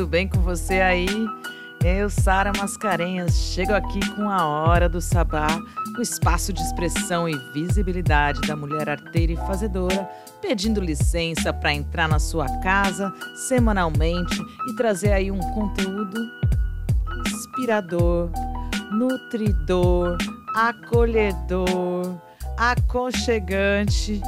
Tudo bem com você aí? Eu, Sara Mascarenhas, chego aqui com a Hora do Sabá, o espaço de expressão e visibilidade da mulher arteira e fazedora, pedindo licença para entrar na sua casa semanalmente e trazer aí um conteúdo inspirador, nutridor, acolhedor, aconchegante,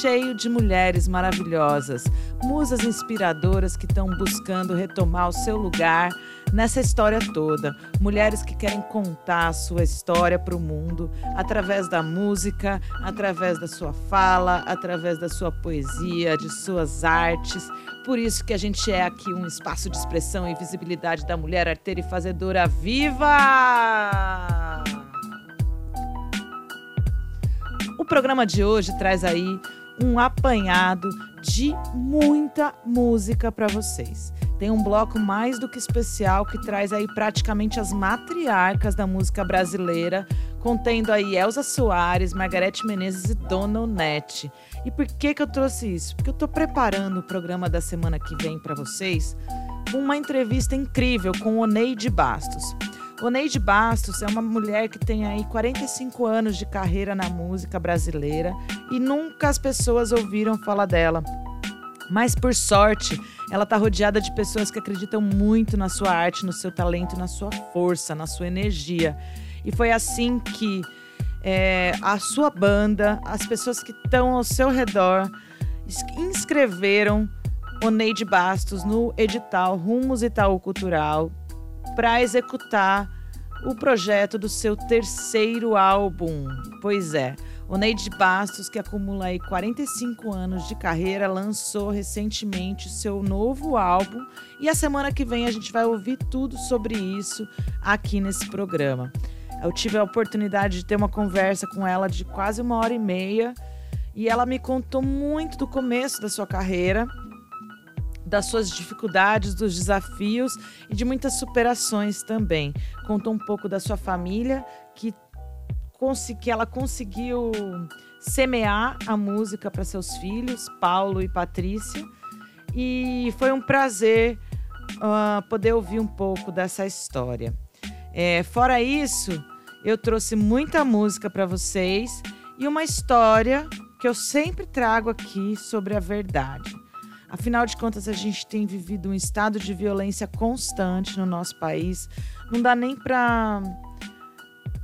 cheio de mulheres maravilhosas, musas inspiradoras que estão buscando retomar o seu lugar nessa história toda. Mulheres que querem contar a sua história para o mundo através da música, através da sua fala, através da sua poesia, de suas artes. Por isso que a gente é aqui um espaço de expressão e visibilidade da mulher arteira e fazedora viva! O programa de hoje traz aí um apanhado de muita música para vocês. Tem um bloco mais do que especial que traz aí praticamente as matriarcas da música brasileira, contendo aí Elza Soares, Margarete Menezes e Dona Onete. E por que que eu trouxe isso? Porque eu estou preparando o programa da semana que vem para vocês com uma entrevista incrível com Oneide Bastos. Oneide Bastos é uma mulher que tem aí 45 anos de carreira na música brasileira e nunca as pessoas ouviram falar dela. Mas por sorte, ela está rodeada de pessoas que acreditam muito na sua arte, no seu talento, na sua força, na sua energia. E foi assim que é, a sua banda, as pessoas que estão ao seu redor, inscreveram Oneide Bastos no edital Rumos Itaú Cultural para executar o projeto do seu terceiro álbum. Pois é, o Neide Bastos, que acumula aí 45 anos de carreira, lançou recentemente seu novo álbum e a semana que vem a gente vai ouvir tudo sobre isso aqui nesse programa. Eu tive a oportunidade de ter uma conversa com ela de quase uma hora e meia e ela me contou muito do começo da sua carreira, das suas dificuldades, dos desafios e de muitas superações também. Contou um pouco da sua família, que que ela conseguiu semear a música para seus filhos, Paulo e Patrícia. E foi um prazer uh, poder ouvir um pouco dessa história. É, fora isso, eu trouxe muita música para vocês e uma história que eu sempre trago aqui sobre a verdade. Afinal de contas, a gente tem vivido um estado de violência constante no nosso país. Não dá nem para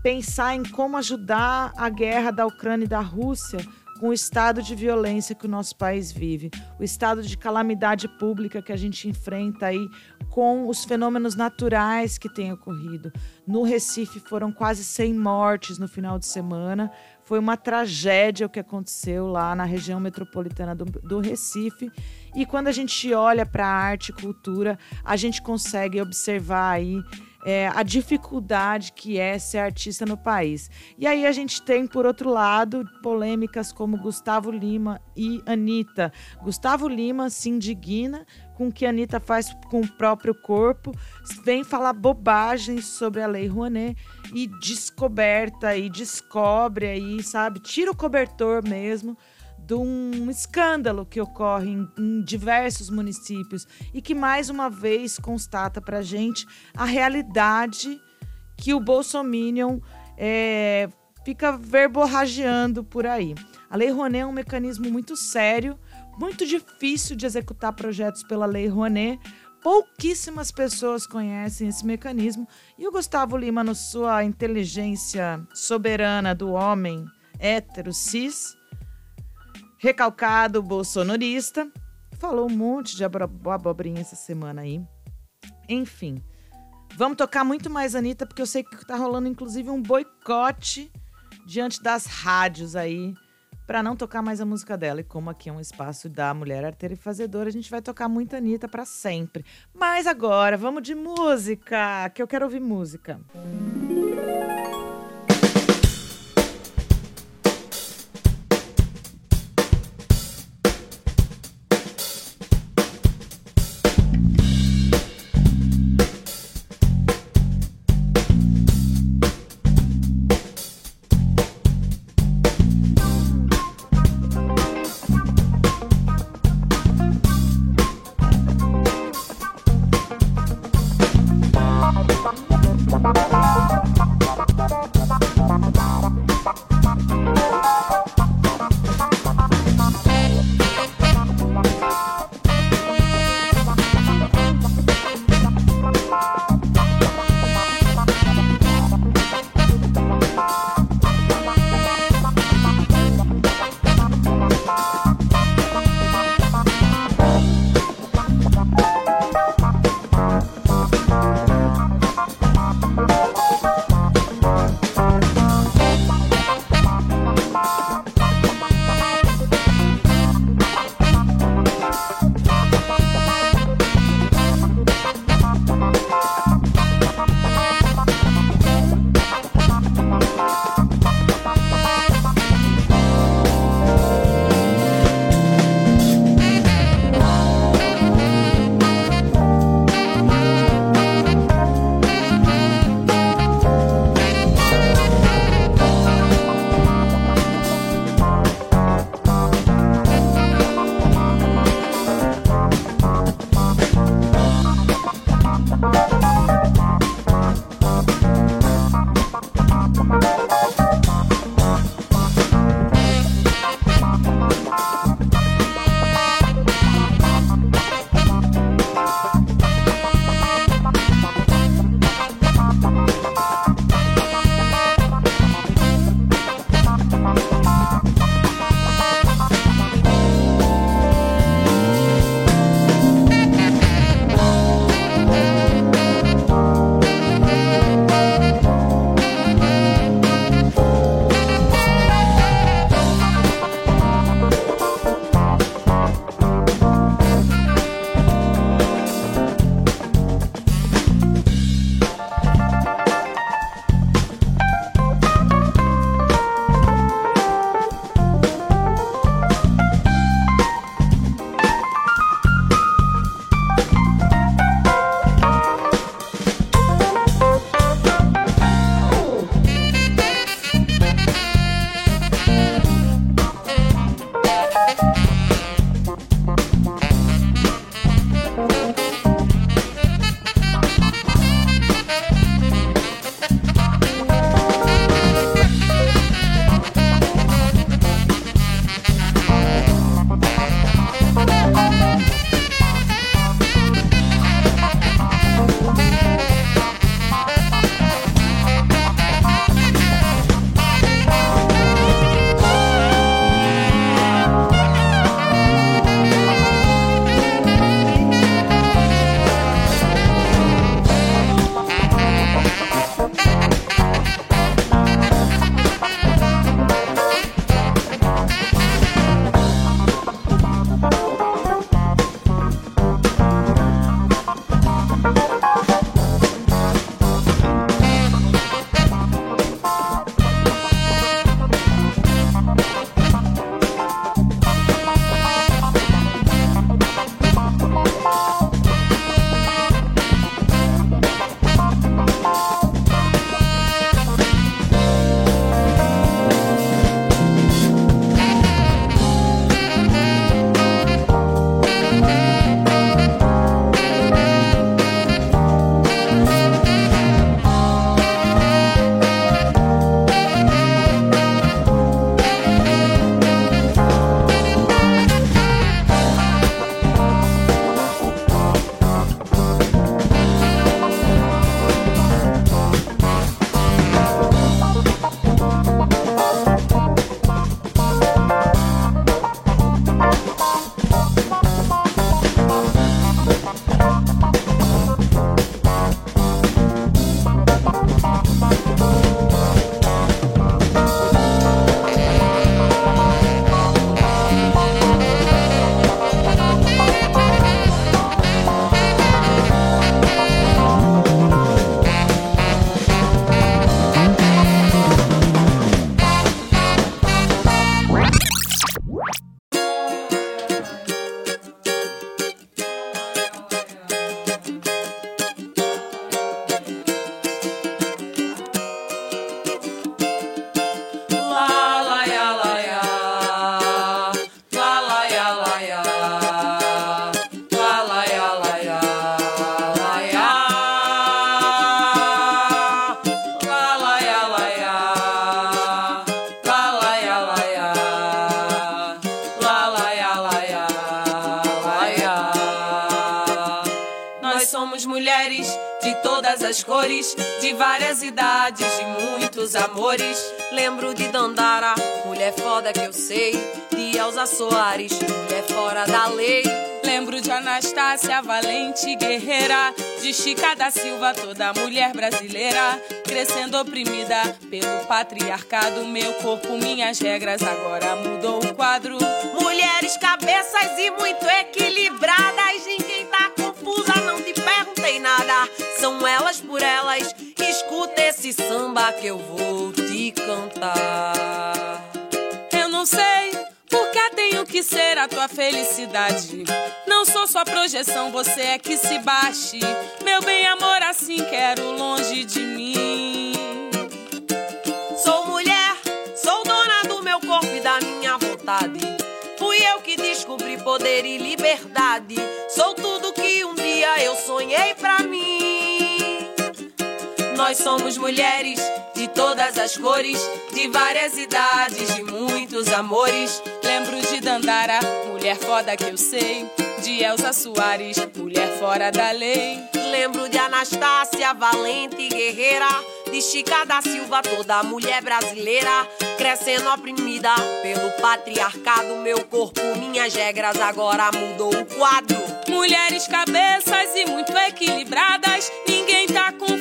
pensar em como ajudar a guerra da Ucrânia e da Rússia com o estado de violência que o nosso país vive, o estado de calamidade pública que a gente enfrenta aí com os fenômenos naturais que têm ocorrido. No Recife foram quase 100 mortes no final de semana. Foi uma tragédia o que aconteceu lá na região metropolitana do, do Recife. E quando a gente olha para arte e cultura, a gente consegue observar aí é, a dificuldade que é ser artista no país. E aí a gente tem, por outro lado, polêmicas como Gustavo Lima e Anitta. Gustavo Lima se indigna com o que a Anitta faz com o próprio corpo, vem falar bobagens sobre a Lei Rouanet e descoberta e descobre aí, sabe? Tira o cobertor mesmo de um escândalo que ocorre em, em diversos municípios e que mais uma vez constata para gente a realidade que o Bolsominion é, fica verborragiando por aí. A Lei Rouanet é um mecanismo muito sério, muito difícil de executar projetos pela Lei Rouanet. Pouquíssimas pessoas conhecem esse mecanismo e o Gustavo Lima, na sua inteligência soberana do homem hétero cis, recalcado bolsonarista. Falou um monte de abobrinha essa semana aí. Enfim, vamos tocar muito mais Anitta, porque eu sei que tá rolando inclusive um boicote diante das rádios aí para não tocar mais a música dela. E como aqui é um espaço da mulher arteira e fazedora, a gente vai tocar muito Anitta para sempre. Mas agora, vamos de música, que eu quero ouvir música. Música Valente guerreira. De Chica da Silva, toda mulher brasileira. Crescendo oprimida pelo patriarcado. Meu corpo, minhas regras, agora mudou o quadro. Mulheres, cabeças e muito equilibradas. Ninguém tá confusa, não te perguntei nada. São elas por elas. Escuta esse samba que eu vou te cantar. Eu não sei porque tenho que ser a tua felicidade. Não sou sua projeção, você é que se baixe. Meu bem, amor, assim quero longe de mim. Sou mulher, sou dona do meu corpo e da minha vontade. Fui eu que descobri poder e liberdade. Sou tudo que um dia eu sonhei pra mim. Nós somos mulheres de todas as cores, de várias idades, de muitos amores. Lembro de Dandara, mulher foda que eu sei. De Elza Soares, mulher fora da lei. Lembro de Anastácia, valente guerreira. De Chica da Silva, toda mulher brasileira. Crescendo oprimida pelo patriarcado. Meu corpo, minhas regras, agora mudou o quadro. Mulheres, cabeças e muito equilibradas. Ninguém tá confusa,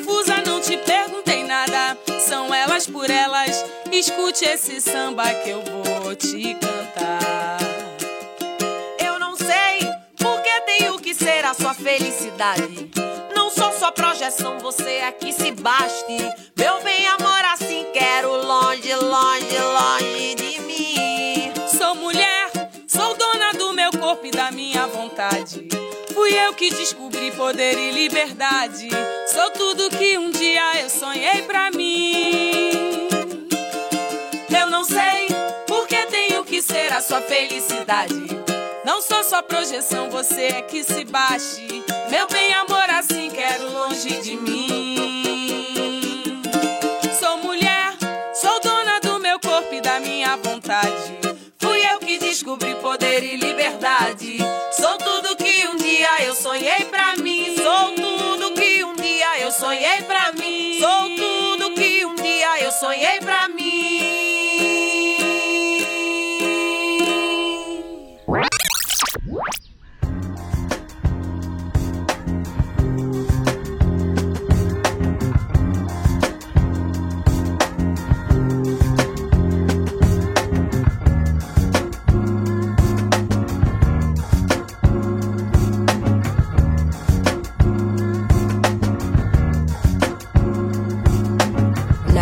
Por elas. Escute esse samba que eu vou te cantar. Eu não sei porque tenho que ser a sua felicidade. Não sou sua projeção, você é que se baste. Meu bem, amor, assim quero longe, longe, longe vontade. Fui eu que descobri poder e liberdade. Sou tudo que um dia eu sonhei pra mim. Eu não sei porque tenho que ser a sua felicidade. Não sou sua projeção, você é que se baixe. Meu bem, amor, assim quero longe de mim. Sou mulher, sou dona do meu corpo e da minha vontade. Fui eu que descobri poder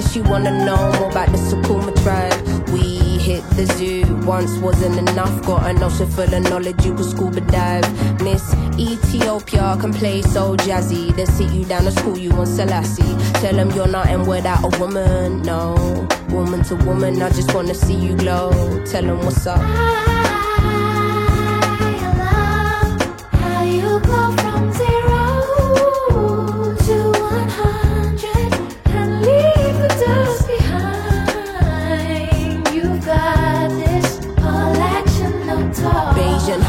Says she wanna know more about the Sukuma tribe. We hit the zoo once wasn't enough. Got an ocean full of knowledge, you could scuba dive. Miss Ethiopia can play so jazzy. They sit you down to school, you on Selassie. Tell them you're nothing without a woman, no. Woman to woman, I just wanna see you glow. Tell them what's up. How you go from zero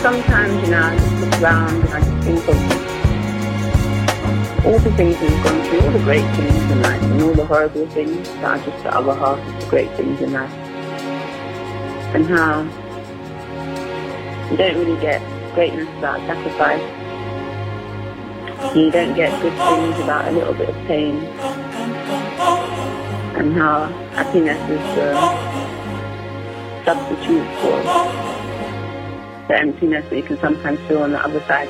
sometimes, you know, I just look around and I just think of all the things we've gone through, all the great things in life, and all the horrible things that are just the other half of the great things in life. And how you don't really get greatness without sacrifice. You don't get good things without a little bit of pain. And how happiness is the substitute for the emptiness that you can sometimes feel on the other side.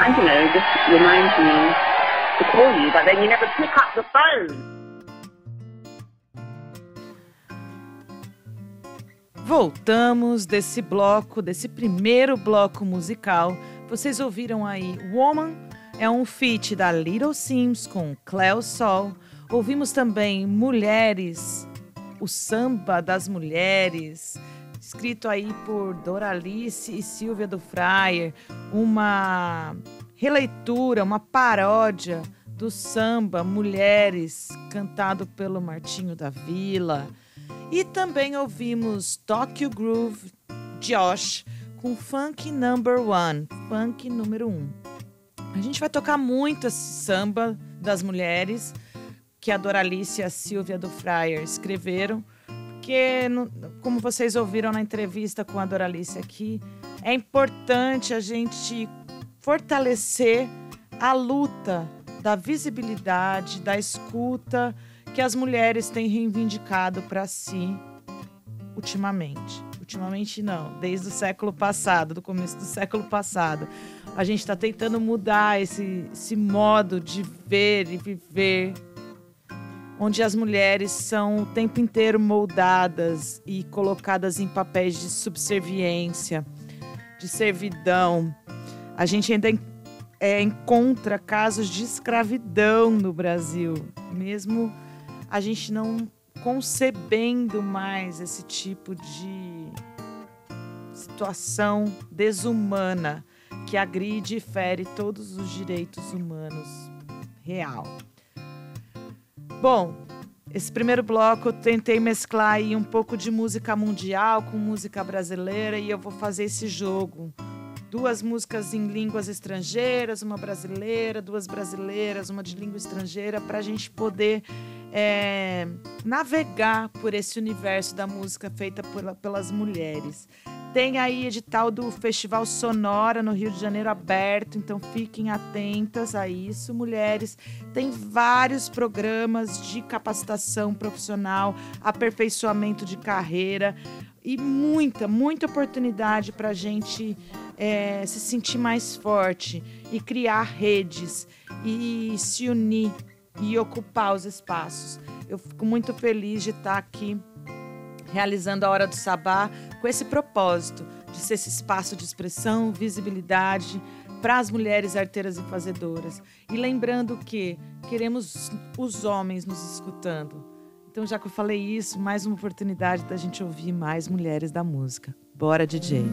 And you know, just reminds me to call you, but then you never pick up the phone. Voltamos desse bloco, desse primeiro bloco musical. Vocês ouviram aí Woman, é um feat da Little Sims com Cleo Sol. Ouvimos também Mulheres, o samba das mulheres, escrito aí por Doralice e Silvia do Fraier, uma releitura, uma paródia do samba Mulheres, cantado pelo Martinho da Vila. E também ouvimos Tokyo Groove Josh com Funk Number One, Funk número um. A gente vai tocar muito esse samba das mulheres que a Doralice e a Silvia do Fryer escreveram, porque, como vocês ouviram na entrevista com a Doralice aqui, é importante a gente fortalecer a luta da visibilidade, da escuta que as mulheres têm reivindicado para si ultimamente. Ultimamente não, desde o século passado, do começo do século passado. A gente está tentando mudar esse, esse modo de ver e viver, onde as mulheres são o tempo inteiro moldadas e colocadas em papéis de subserviência, de servidão. A gente ainda é, encontra casos de escravidão no Brasil, mesmo a gente não concebendo mais esse tipo de situação desumana que agride e fere todos os direitos humanos real. Bom, esse primeiro bloco eu tentei mesclar aí um pouco de música mundial com música brasileira e eu vou fazer esse jogo. Duas músicas em línguas estrangeiras, uma brasileira, duas brasileiras, uma de língua estrangeira, para a gente poder é, navegar por esse universo da música feita pelas mulheres. Tem aí edital do Festival Sonora no Rio de Janeiro aberto, então fiquem atentas a isso, mulheres. Tem vários programas de capacitação profissional, aperfeiçoamento de carreira e muita, muita oportunidade para a gente é, se sentir mais forte e criar redes e se unir e ocupar os espaços. Eu fico muito feliz de estar aqui realizando a Hora do Sabá com esse propósito de ser esse espaço de expressão, visibilidade para as mulheres arteiras e fazedoras. E lembrando que queremos os homens nos escutando. Então, já que eu falei isso, mais uma oportunidade da gente ouvir mais mulheres da música. Bora, DJ.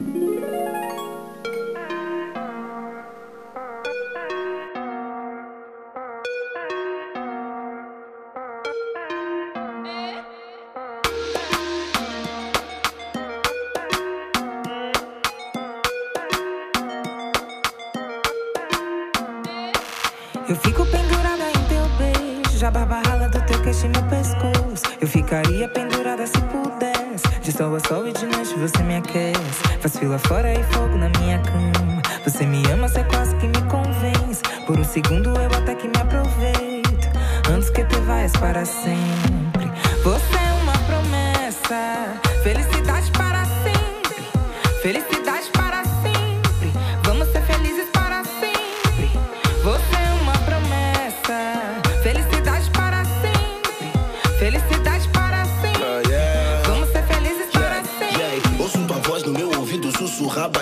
Ficaria pendurada se pudesse. De sol a sol e de noite você me aquece. Faz fila fora e fogo na minha cama. Você me ama, você quase que me convence. Por um segundo eu até que me aproveito. Antes que te vais para sempre. Você é uma promessa. Felicidade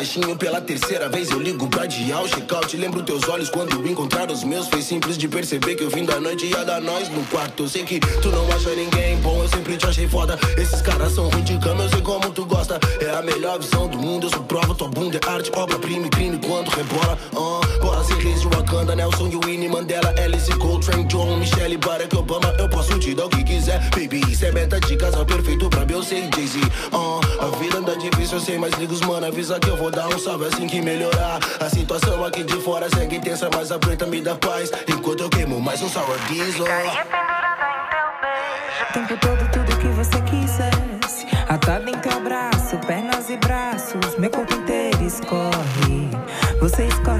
baixinho pela terceira vez. Eu ligo pra dial, check-out. Lembro teus olhos quando encontrar os meus. Foi simples de perceber que eu vim da noite ia dar nós no quarto. Eu sei que tu não acha ninguém bom, eu sempre te achei foda. Esses caras são ruins de cama, eu sei como tu gosta. É a melhor visão do mundo, eu sou prova. Tua bunda é arte, obra-prima e crime quando rebola. Uh, ser reis de Wakanda, Nelson e Winnie Mandela, Alice Coltrane, John, Michelle, Barack Obama. Eu posso te dar o que quiser, baby. Isso é meta de casal perfeito pra Beyoncé e Jay-Z. Uh, a vida anda difícil, eu sei, mas liga os mano, avisa que eu vou dar um salve assim que melhorar. A situação aqui de fora segue intensa, mas a preta me dá paz. Enquanto eu queimo mais um sour diesel. O tempo todo, tudo que você quisesse. Atada em teu braço, pernas e braços. Meu corpo inteiro escorre. Você escorre.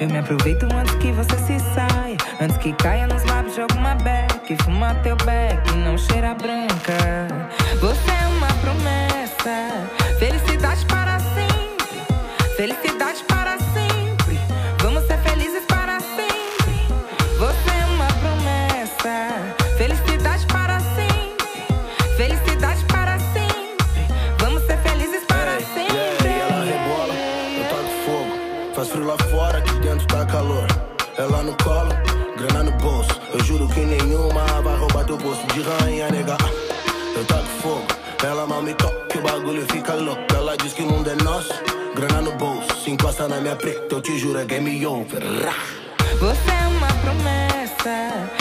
Eu me aproveito antes que você se saia. Antes que caia nos lábios de alguma beck. Fuma teu beck, não cheira branca. Você é uma promessa. Felicidade de rainha, nega. Eu taco fogo, ela mal me toca, o bagulho fica louco. Ela diz que o mundo é nosso, grana no bolso. Se encosta na minha preta, eu te juro, é game over. Você é uma promessa.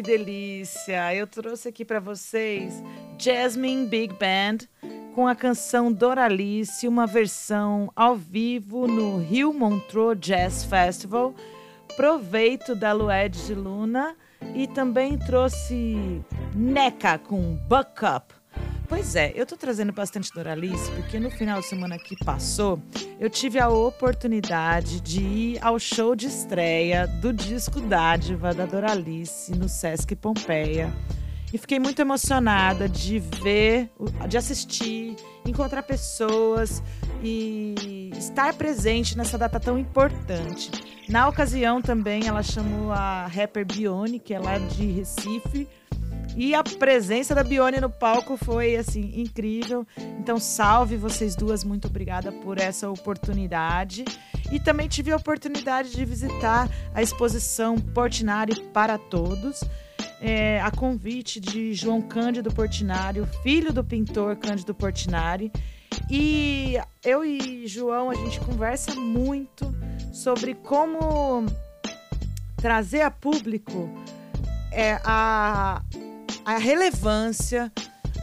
Que delícia! Eu trouxe aqui para vocês Jasmine Big Band com a canção Doralice, uma versão ao vivo no Rio Montreux Jazz Festival. Proveito da Lued de Luna e também trouxe Neca com Buck Up. Pois é, eu tô trazendo bastante Doralice porque no final de semana que passou, eu tive a oportunidade de ir ao show de estreia do disco Dádiva da Doralice no Sesc Pompeia. E fiquei muito emocionada de ver, de assistir, encontrar pessoas e estar presente nessa data tão importante. Na ocasião também ela chamou a rapper Bione, que é lá de Recife, e a presença da Bione no palco foi assim incrível. Então, salve vocês duas, muito obrigada por essa oportunidade. E também tive a oportunidade de visitar a exposição Portinari para Todos. É, a convite de João Cândido Portinari, filho do pintor Cândido Portinari. E eu e João, a gente conversa muito sobre como trazer a público é, a, a relevância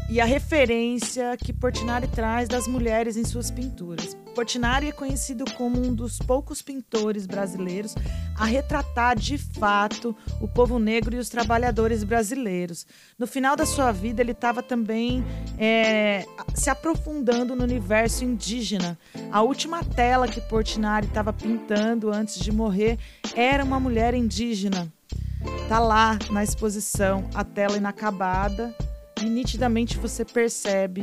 e a referência que Portinari traz das mulheres em suas pinturas. Portinari é conhecido como um dos poucos pintores brasileiros a retratar de fato o povo negro e os trabalhadores brasileiros. No final da sua vida, ele estava também é, se aprofundando no universo indígena. A última tela que Portinari estava pintando antes de morrer era uma mulher indígena. Tá lá na exposição a tela inacabada e nitidamente você percebe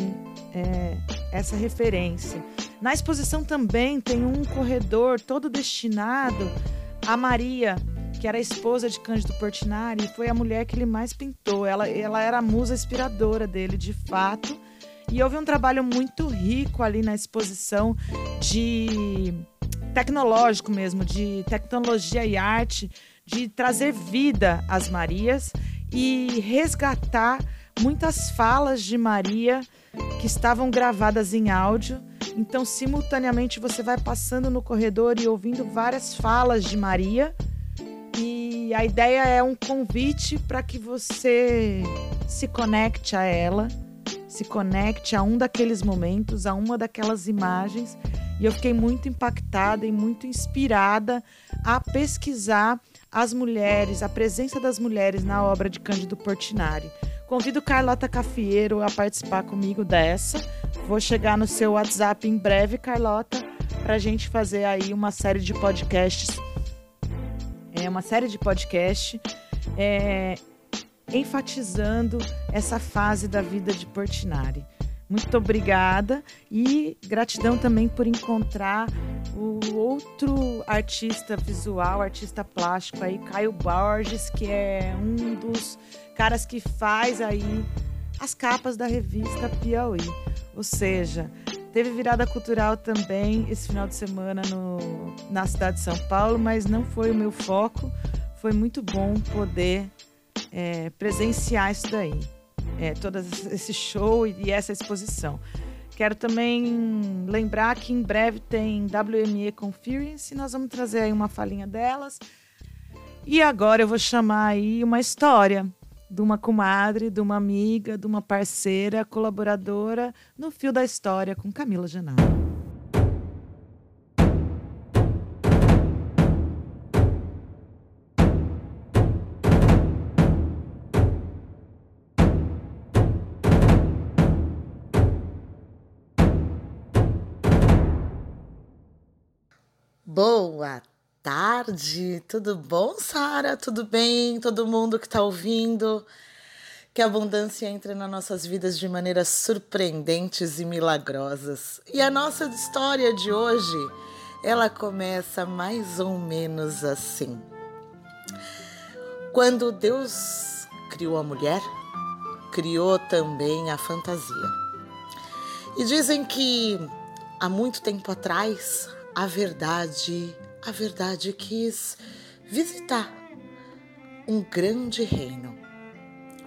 é, essa referência. Na exposição também tem um corredor todo destinado a Maria, que era a esposa de Cândido Portinari, e foi a mulher que ele mais pintou. Ela, ela era a musa inspiradora dele, de fato. E houve um trabalho muito rico ali na exposição de tecnológico mesmo, de tecnologia e arte, de trazer vida às Marias e resgatar muitas falas de Maria que estavam gravadas em áudio. Então, simultaneamente, você vai passando no corredor e ouvindo várias falas de Maria. E a ideia é um convite para que você se conecte a ela, se conecte a um daqueles momentos, a uma daquelas imagens. E eu fiquei muito impactada e muito inspirada a pesquisar as mulheres, a presença das mulheres na obra de Cândido Portinari. Convido Carlota Cafieiro a participar comigo dessa. Vou chegar no seu WhatsApp em breve, Carlota, para a gente fazer aí uma série de podcasts. É uma série de podcast é, enfatizando essa fase da vida de Portinari. Muito obrigada e gratidão também por encontrar o outro artista visual, artista plástico aí, Caio Borges, que é um dos caras que faz aí as capas da revista Piauí. Ou seja, teve virada cultural também esse final de semana no, na cidade de São Paulo, mas não foi o meu foco. Foi muito bom poder é, presenciar isso daí é, todo esse show e essa exposição. Quero também lembrar que em breve tem WME Conference, nós vamos trazer aí uma falinha delas. E agora eu vou chamar aí uma história de uma comadre, de uma amiga, de uma parceira, colaboradora no Fio da História com Camila Genaro. Boa tarde, tudo bom, Sara? Tudo bem? Todo mundo que está ouvindo? Que a abundância entre nas nossas vidas de maneiras surpreendentes e milagrosas. E a nossa história de hoje, ela começa mais ou menos assim. Quando Deus criou a mulher, criou também a fantasia. E dizem que há muito tempo atrás a verdade, a verdade quis visitar um grande reino,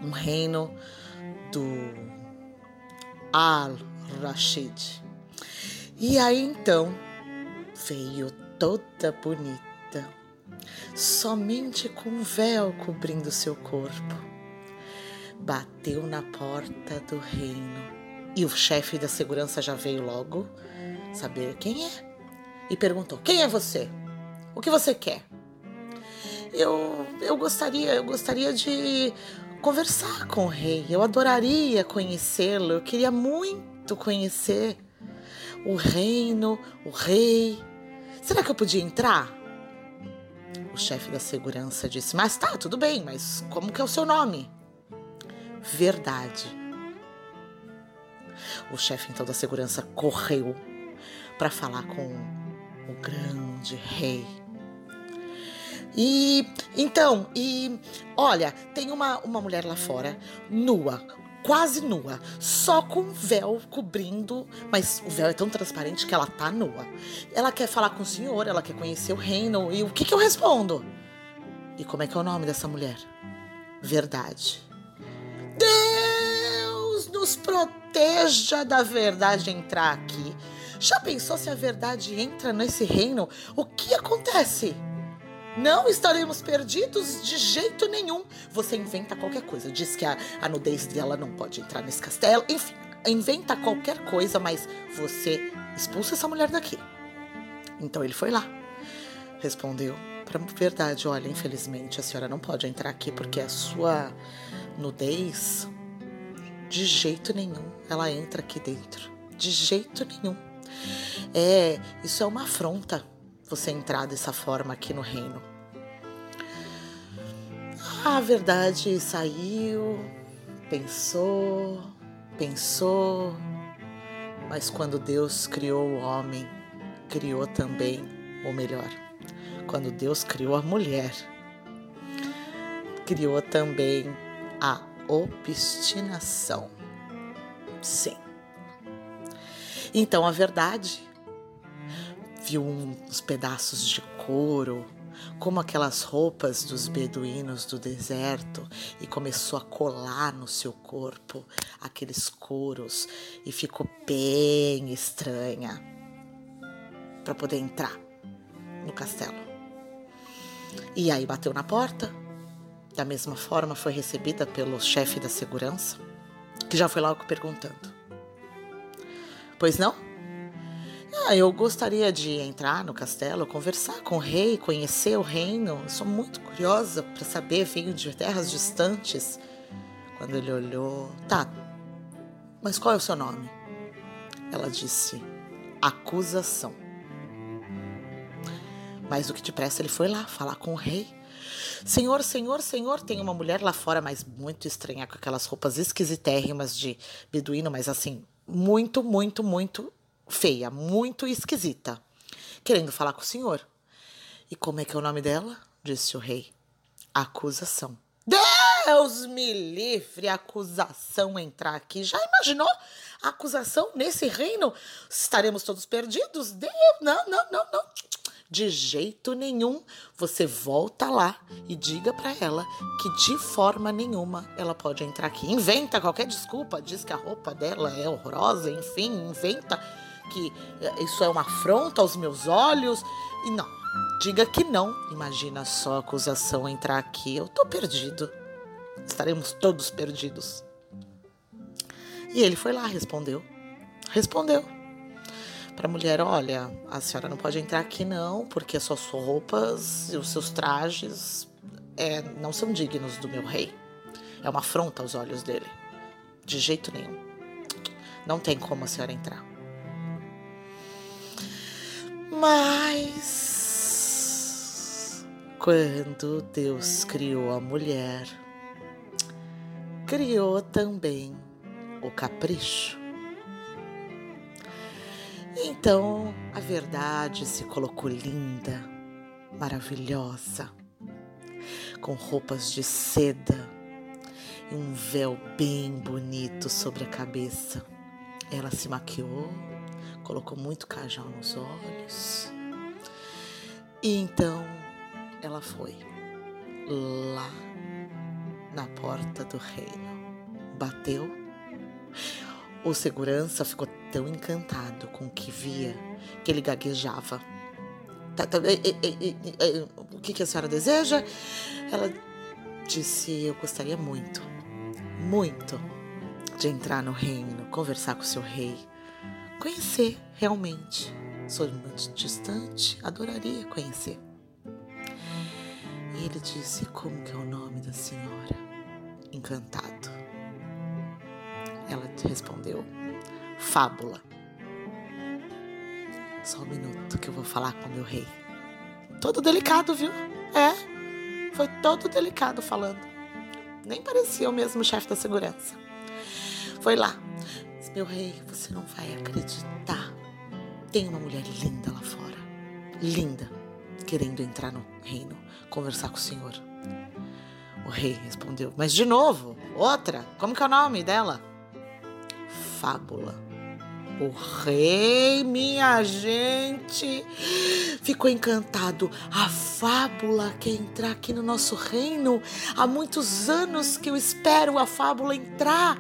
um reino do Al-Rashid. E aí então veio toda bonita, somente com um véu cobrindo seu corpo. Bateu na porta do reino e o chefe da segurança já veio logo saber quem é e perguntou: Quem é você? O que você quer? Eu, eu gostaria, eu gostaria de conversar com o rei. Eu adoraria conhecê-lo. Eu queria muito conhecer o reino, o rei. Será que eu podia entrar? O chefe da segurança disse: Mas tá, tudo bem, mas como que é o seu nome? Verdade. O chefe então da segurança correu para falar com o grande rei. E então, e olha, tem uma, uma mulher lá fora, nua, quase nua, só com um véu cobrindo, mas o véu é tão transparente que ela tá nua. Ela quer falar com o senhor, ela quer conhecer o reino, e o que, que eu respondo? E como é que é o nome dessa mulher? Verdade. Deus nos proteja da verdade entrar aqui. Já pensou se a verdade entra nesse reino? O que acontece? Não estaremos perdidos de jeito nenhum. Você inventa qualquer coisa. Diz que a, a nudez dela não pode entrar nesse castelo. Enfim, inventa qualquer coisa, mas você expulsa essa mulher daqui. Então ele foi lá. Respondeu para verdade: olha, infelizmente a senhora não pode entrar aqui porque a sua nudez, de jeito nenhum, ela entra aqui dentro. De jeito nenhum. É, isso é uma afronta você entrar dessa forma aqui no reino. A verdade saiu, pensou, pensou, mas quando Deus criou o homem, criou também o melhor. Quando Deus criou a mulher, criou também a obstinação. Sim. Então a verdade viu uns pedaços de couro, como aquelas roupas dos beduínos do deserto, e começou a colar no seu corpo aqueles couros e ficou bem estranha para poder entrar no castelo. E aí bateu na porta. Da mesma forma foi recebida pelo chefe da segurança, que já foi logo perguntando: Pois não? Ah, eu gostaria de entrar no castelo, conversar com o rei, conhecer o reino. Eu sou muito curiosa para saber, venho de terras distantes. Quando ele olhou, tá, mas qual é o seu nome? Ela disse: acusação. Mas o que depressa ele foi lá falar com o rei. Senhor, senhor, senhor, tem uma mulher lá fora, mas muito estranha, com aquelas roupas esquisitérrimas de beduíno, mas assim, muito, muito, muito feia, muito esquisita, querendo falar com o senhor. E como é que é o nome dela? Disse o rei. Acusação. Deus me livre, acusação entrar aqui. Já imaginou acusação nesse reino? Estaremos todos perdidos? Deus, não, não, não, não. De jeito nenhum. Você volta lá e diga para ela que de forma nenhuma ela pode entrar aqui. Inventa qualquer desculpa, diz que a roupa dela é horrorosa, enfim, inventa que eh, isso é uma afronta aos meus olhos. E não, diga que não. Imagina só a acusação entrar aqui. Eu tô perdido. Estaremos todos perdidos. E ele foi lá, respondeu. Respondeu para a mulher: Olha, a senhora não pode entrar aqui não, porque as suas roupas e os seus trajes é, não são dignos do meu rei. É uma afronta aos olhos dele. De jeito nenhum. Não tem como a senhora entrar. Mas quando Deus criou a mulher, criou também o capricho. Então a verdade se colocou linda, maravilhosa, com roupas de seda e um véu bem bonito sobre a cabeça. Ela se maquiou colocou muito cajal nos olhos. E então ela foi lá na porta do reino, bateu. O segurança ficou tão encantado com o que via que ele gaguejava. tá, tá, o que, que a senhora deseja? Ela disse: Eu gostaria muito, muito de entrar no reino, conversar com seu rei, conhecer realmente. Sou muito distante, adoraria conhecer. E ele disse: Como que é o nome da senhora? Encantado. Ela respondeu: Fábula. Só um minuto que eu vou falar com meu rei. Todo delicado, viu? É, foi todo delicado falando. Nem parecia o mesmo chefe da segurança. Foi lá. Meu rei, você não vai acreditar. Tem uma mulher linda lá fora. Linda. Querendo entrar no reino, conversar com o senhor. O rei respondeu, mas de novo, outra. Como que é o nome dela? Fábula. O rei, minha gente, ficou encantado. A fábula quer entrar aqui no nosso reino. Há muitos anos que eu espero a fábula entrar.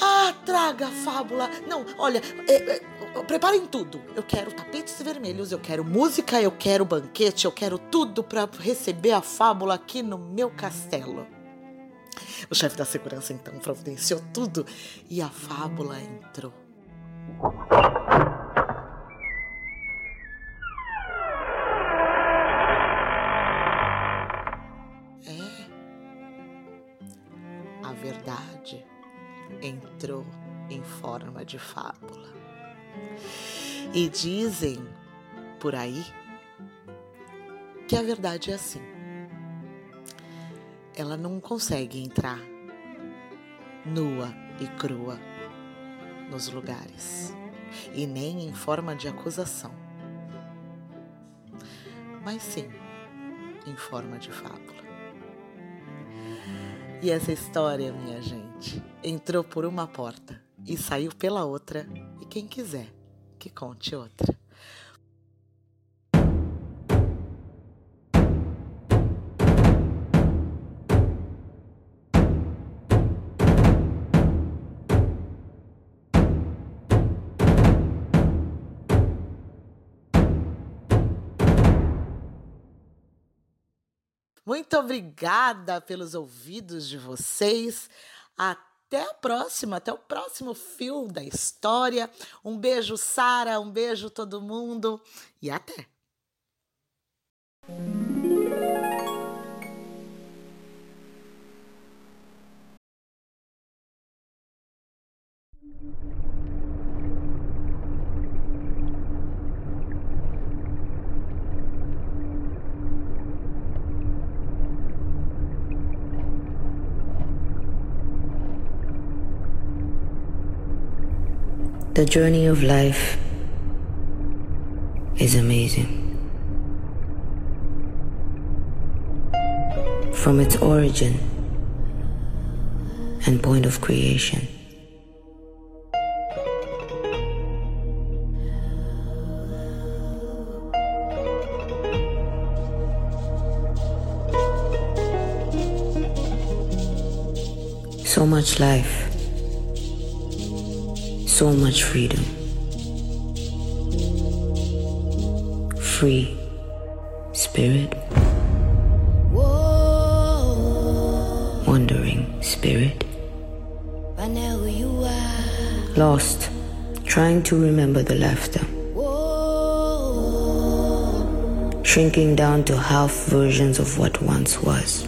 Ah, traga a fábula. Não, olha, é, é, preparem tudo. Eu quero tapetes vermelhos, eu quero música, eu quero banquete, eu quero tudo para receber a fábula aqui no meu castelo. O chefe da segurança então providenciou tudo e a fábula entrou. É. A verdade entrou em forma de fábula. E dizem por aí que a verdade é assim. Ela não consegue entrar nua e crua nos lugares e nem em forma de acusação, mas sim em forma de fábula. E essa história, minha gente, entrou por uma porta e saiu pela outra, e quem quiser que conte outra. Muito obrigada pelos ouvidos de vocês. Até a próxima, até o próximo fio da história. Um beijo, Sara, um beijo todo mundo e até. The journey of life is amazing. From its origin and point of creation, so much life, so much freedom. Free spirit, wandering spirit, lost, trying to remember the laughter, shrinking down to half versions of what once was.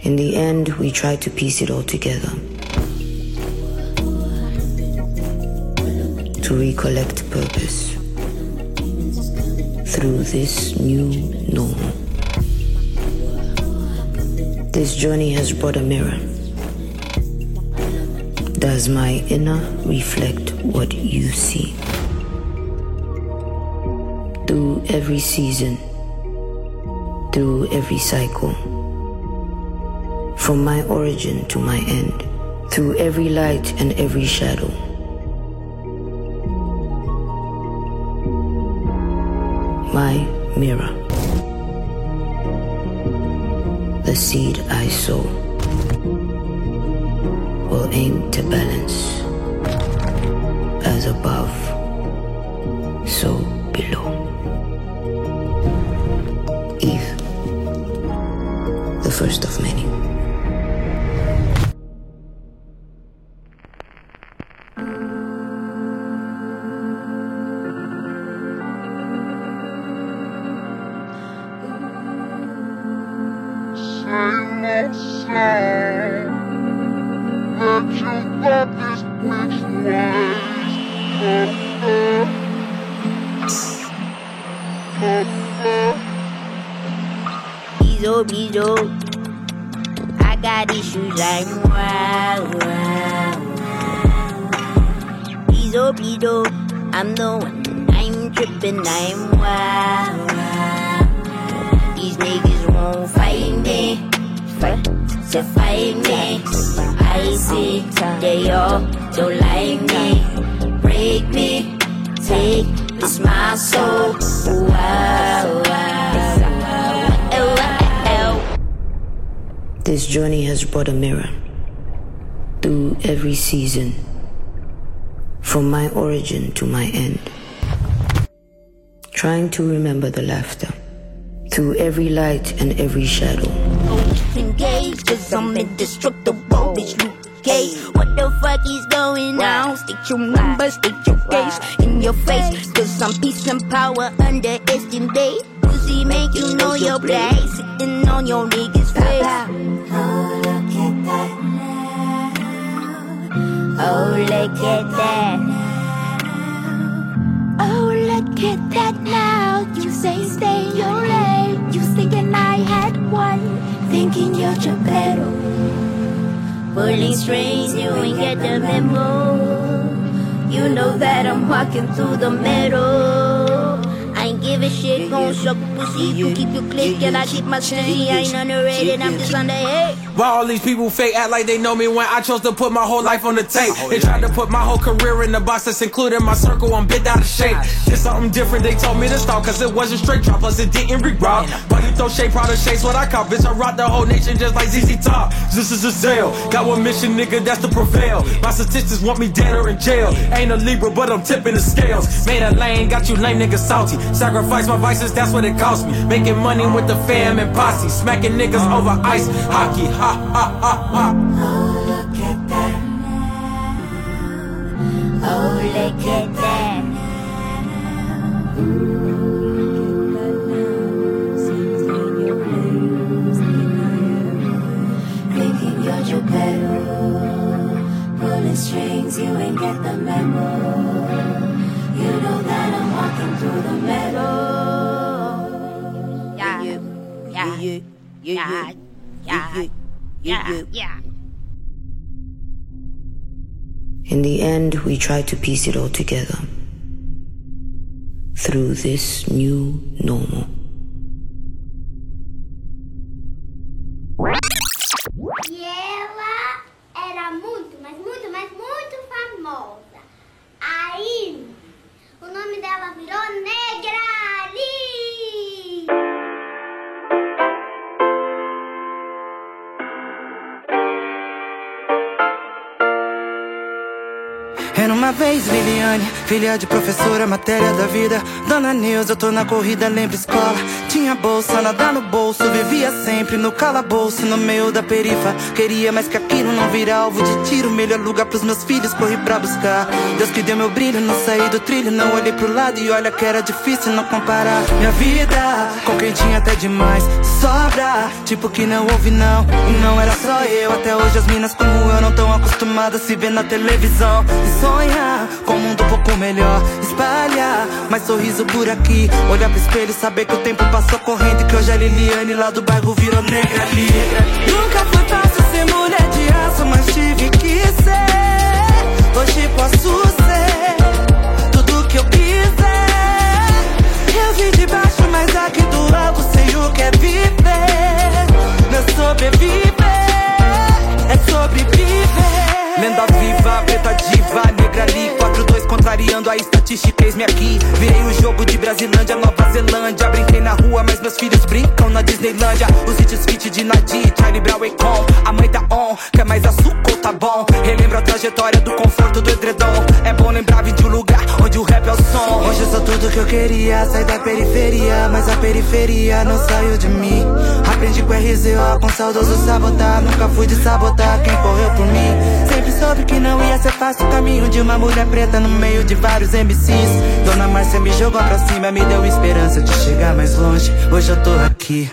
In the end, we try to piece it all together. To recollect purpose through this new normal. This journey has brought a mirror. Does my inner reflect what you see? Through every season, through every cycle, from my origin to my end, through every light and every shadow. My mirror. The seed I sow will aim to balance as above, Wow, wow. These niggas won't fight me. Fight to fight me. I see they all don't like me. Break me. Take this my soul. Wow. This journey has brought a mirror through every season, from my origin to my end. Trying to remember the laughter through every light and every shadow. engaged Cause I'm indestructible, bitch Luke Cage. What the fuck is going on? Stick your number, stick your case In your face. Cause I'm peace and power underestimate. Pussy make you know your place. Sitting on your niggas face Oh, look at that Oh, look at that At that now. You say stay in your lane. You thinking I had one. Thinking you're Geppetto. Pulling strings, you ain't get the memo. You know that I'm walking through the meadow. I ain't give a shit, gon' suck a pussy. You keep your click, and I keep my city. I ain't underrated, I'm just underhate. Why all these people fake act like they know me when I chose to put my whole life on the tape? They tried to put my whole career in the box that's including my circle. I'm bit out of shape. It's something different. They told me to stop cause it wasn't straight drop. Plus it didn't re-rock. But you throw shade, proud of shades what I call. Bitch, I rock the whole nation just like ZZ Top. This is a sale. Got one mission, nigga, that's to prevail. My statistics want me dead or in jail. Ain't a Libra, but I'm tipping the scales. Made a lane, got you lame niggas salty. Sacrifice my vices, that's what it cost me. Making money with the fam and posse. Smacking niggas over ice hockey. Ha ha ha ha. Oh, look at that. Oh, look at that. Thinking you're Geppetto. Pulling strings, you ain't get the memo. Walking through the meadow. Yeah, yeah, yeah, yeah, yeah, yeah, yeah. In the end, we try to piece it all together through this new normal. Dela uma vez Liliane, filha de professora, matéria da vida. Dona Neuza, eu tô na corrida, lembra escola. Tinha bolsa, nada no bolso, vivia sempre no calabouço, no meio da perifa. Queria mais que aquilo não vira alvo de tiro. Melhor lugar pros meus filhos, corri pra buscar. Deus que deu meu brilho, não saí do trilho, não olhei pro lado e olha que era difícil não comparar. Minha vida com quem tinha até demais, sobra, tipo que não houve não. E não era só eu, até hoje as minas como eu não tão acostumadas a se ver na televisão. E sonhar com um mundo um pouco melhor, espalhar mais sorriso por aqui. Olhar pro espelho saber que o tempo passou correndo e que hoje a Liliane lá do bairro virou negra ali. Nunca foi fácil ser mulher de aço, mas tive que ser. Hoje posso ser tudo que eu quiser. Eu vim de baixo, mas aqui do alto sei o que é viver. Meu sobreviver a estatística, eis-me aqui. Virei o jogo de Brasilândia, Nova Zelândia. Brinquei na rua, mas meus filhos brincam na Disneylândia. Os hits fit de Nadir, Charlie Brown e Com A mãe tá on, quer mais açúcar tá bom. Relembro a trajetória do conforto do edredom. É bom lembrar de um lugar onde o rap é o som. Hoje eu sou tudo que eu queria, sair da periferia Mas a periferia não saiu de mim. Aprendi com RZO, com saudoso sabotar Nunca fui de sabotar quem correu por mim. Sempre soube que não ia ser fácil o caminho de uma mulher preta no meio de vários MCs. Dona Márcia me jogou pra cima, me deu esperança de chegar mais longe. Hoje eu tô aqui.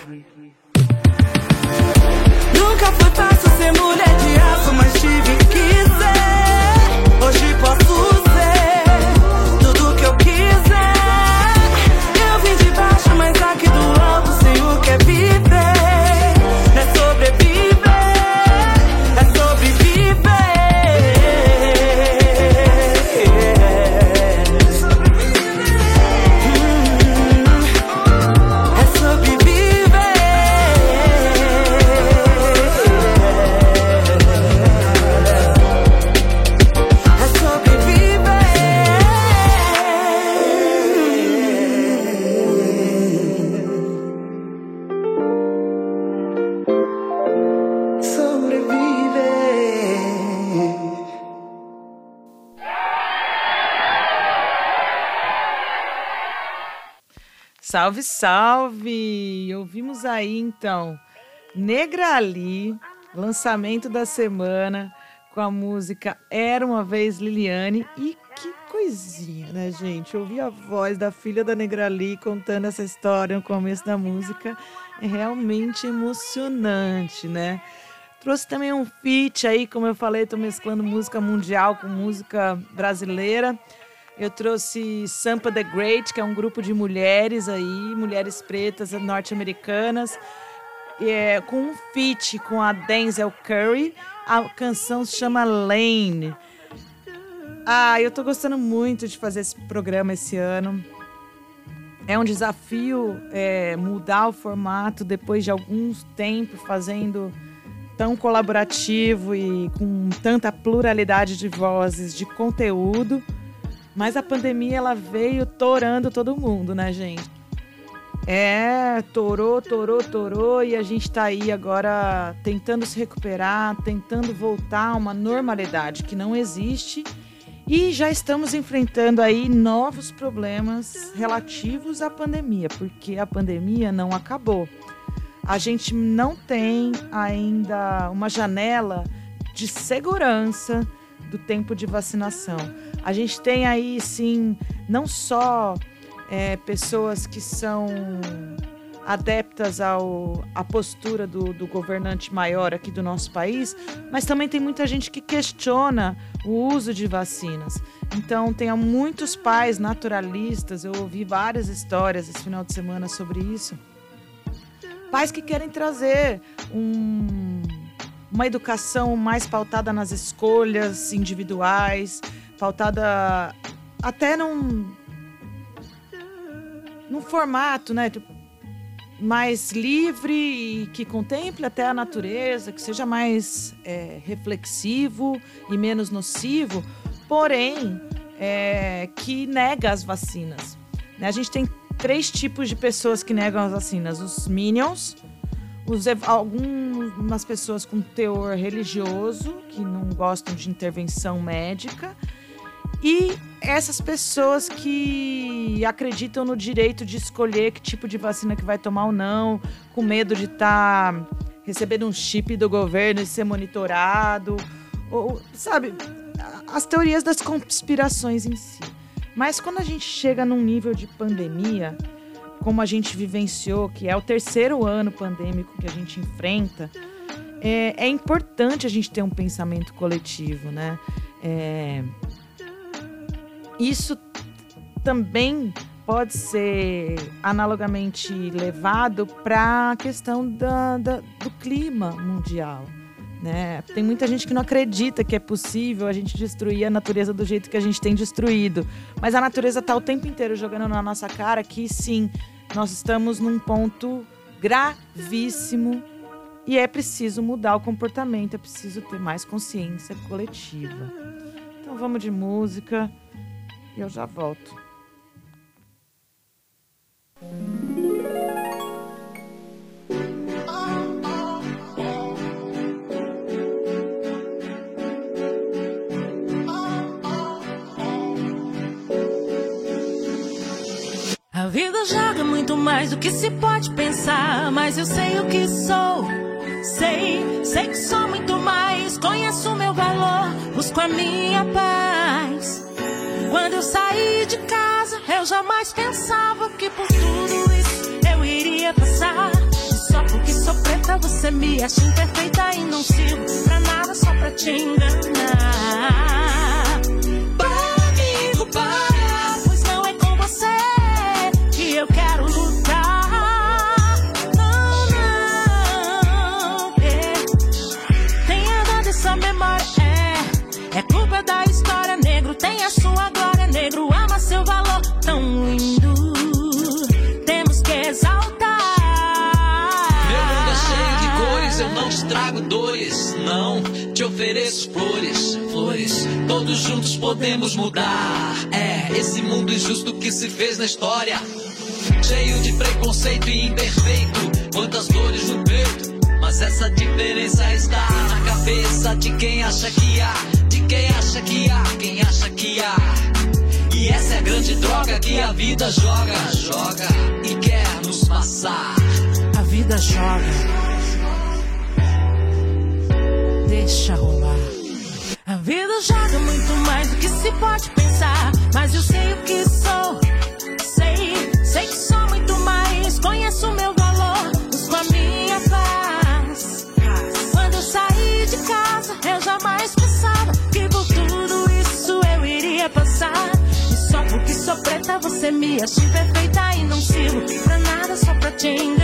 Salve, salve! Ouvimos aí então Negra Ali, lançamento da semana com a música Era uma vez Liliane e que coisinha, né, gente? Ouvir a voz da filha da Negra Ali contando essa história no começo da música é realmente emocionante, né? Trouxe também um feat aí, como eu falei, estou mesclando música mundial com música brasileira. Eu trouxe Sampa the Great, que é um grupo de mulheres aí, mulheres pretas norte-americanas, é, com um feat com a Denzel Curry. A canção se chama Lane. Ah, eu tô gostando muito de fazer esse programa esse ano. É um desafio é, mudar o formato depois de alguns tempos fazendo tão colaborativo e com tanta pluralidade de vozes, de conteúdo. Mas a pandemia ela veio torando todo mundo, né, gente? É, torou, torou, torou e a gente tá aí agora tentando se recuperar, tentando voltar a uma normalidade que não existe e já estamos enfrentando aí novos problemas relativos à pandemia, porque a pandemia não acabou. A gente não tem ainda uma janela de segurança do tempo de vacinação. A gente tem aí, sim, não só é, pessoas que são adeptas ao, à postura do, do governante maior aqui do nosso país, mas também tem muita gente que questiona o uso de vacinas. Então, tem muitos pais naturalistas, eu ouvi várias histórias esse final de semana sobre isso. Pais que querem trazer um, uma educação mais pautada nas escolhas individuais, pautada até num, num formato, né? Mais livre e que contemple até a natureza, que seja mais é, reflexivo e menos nocivo, porém é, que nega as vacinas. Né? A gente tem três tipos de pessoas que negam as vacinas: os minions, os, algumas pessoas com teor religioso, que não gostam de intervenção médica, e essas pessoas que acreditam no direito de escolher que tipo de vacina que vai tomar ou não, com medo de estar tá recebendo um chip do governo e ser monitorado, ou, sabe, as teorias das conspirações em si. Mas quando a gente chega num nível de pandemia, como a gente vivenciou, que é o terceiro ano pandêmico que a gente enfrenta, é, é importante a gente ter um pensamento coletivo, né? É, isso também pode ser analogamente levado para a questão da, da, do clima mundial. Né? Tem muita gente que não acredita que é possível a gente destruir a natureza do jeito que a gente tem destruído. Mas a natureza está o tempo inteiro jogando na nossa cara que sim, nós estamos num ponto gravíssimo e é preciso mudar o comportamento, é preciso ter mais consciência coletiva. Então vamos de música. Eu já volto. A vida joga muito mais do que se pode pensar, mas eu sei o que sou. Sei, sei que sou muito mais. Conheço o meu valor, busco a minha paz. Quando eu saí de casa, eu jamais pensava que por tudo isso eu iria passar. Só porque sou preta, você me acha imperfeita e não sirvo pra nada só pra te enganar. Para, amigo, para, tem a sua glória, negro, ama seu valor tão lindo. Temos que exaltar. Meu mundo é cheio de cores, eu não te trago dores, não te ofereço flores, flores. Todos juntos podemos mudar. É esse mundo injusto que se fez na história, cheio de preconceito e imperfeito. Quantas dores no peito. Mas essa diferença está na cabeça de quem acha que há, de quem acha que há, quem acha que há. E essa é a grande droga que a vida joga, joga e quer nos passar. A vida joga, deixa rolar. A vida joga muito mais do que se pode nada você me acha perfeita e não sirvo pra nada só pra te enganar.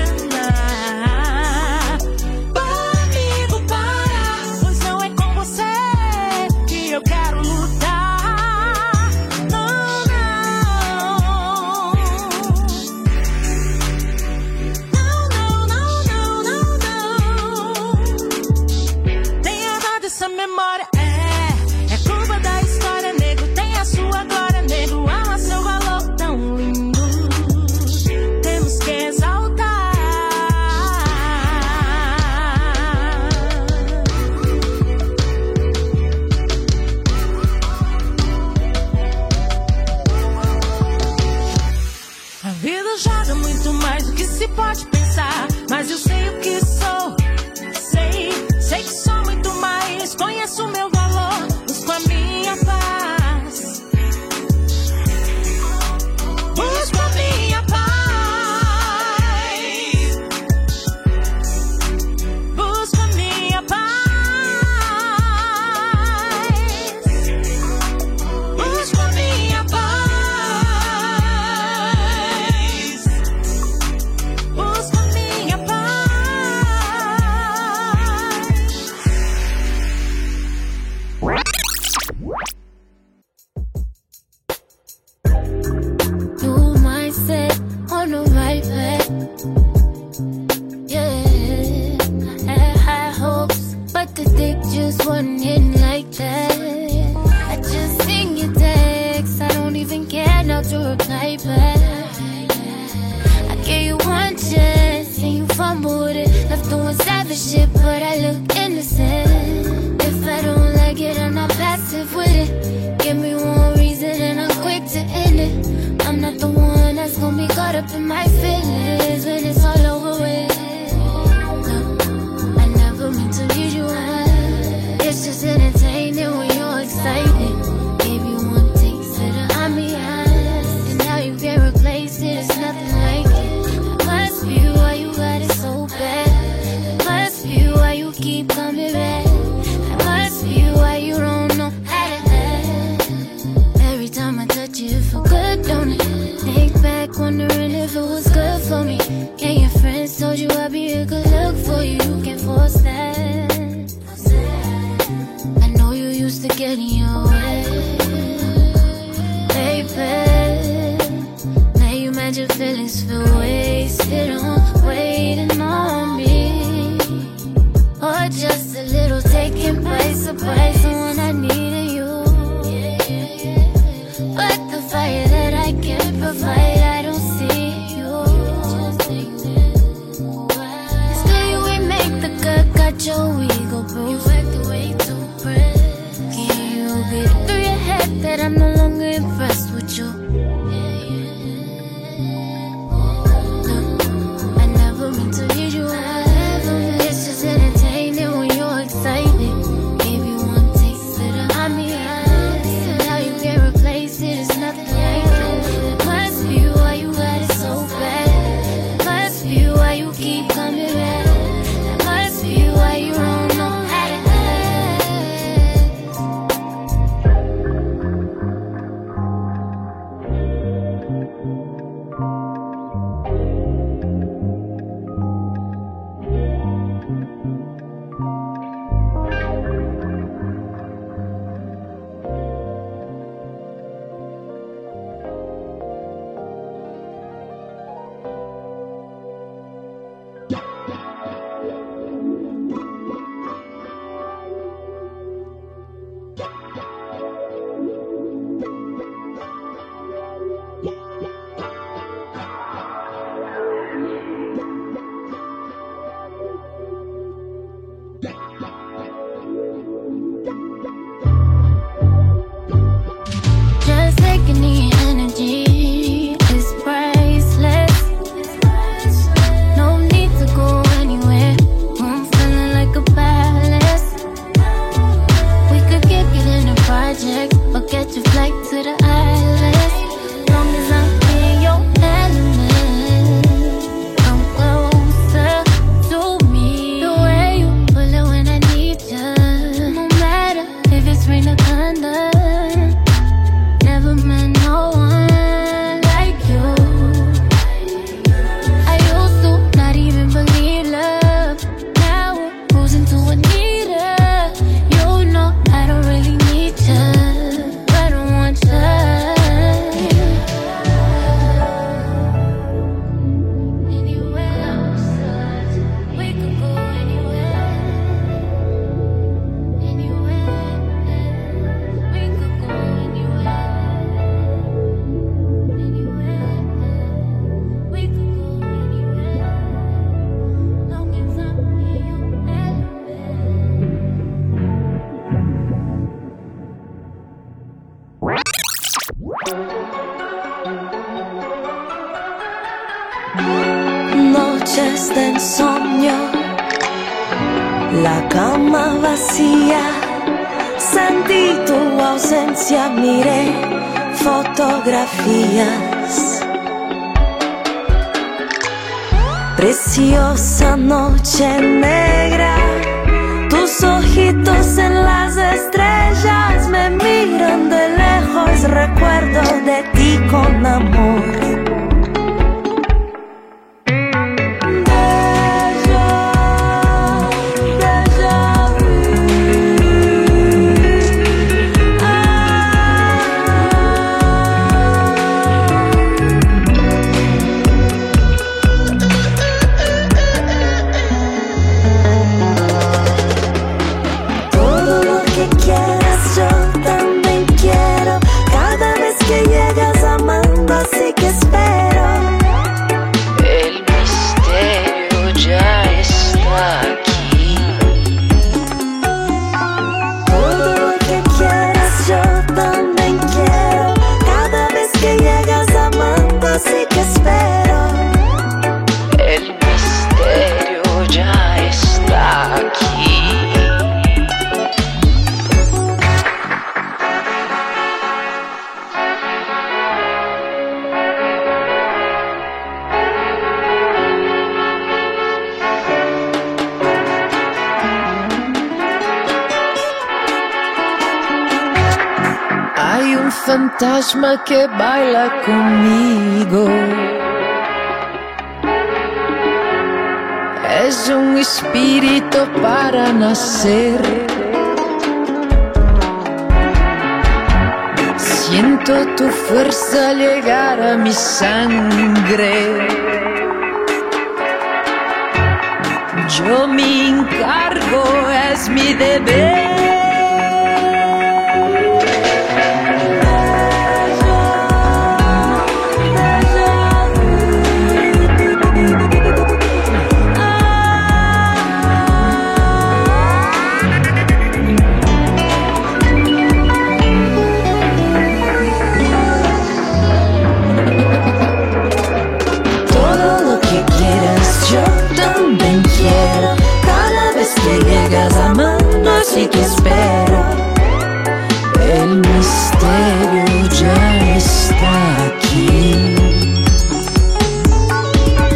Fantasma que baila conmigo. Es un espíritu para nacer. Siento tu fuerza llegar a mi sangre. Yo me encargo, es mi deber. Que espero. El misterio ya está aquí.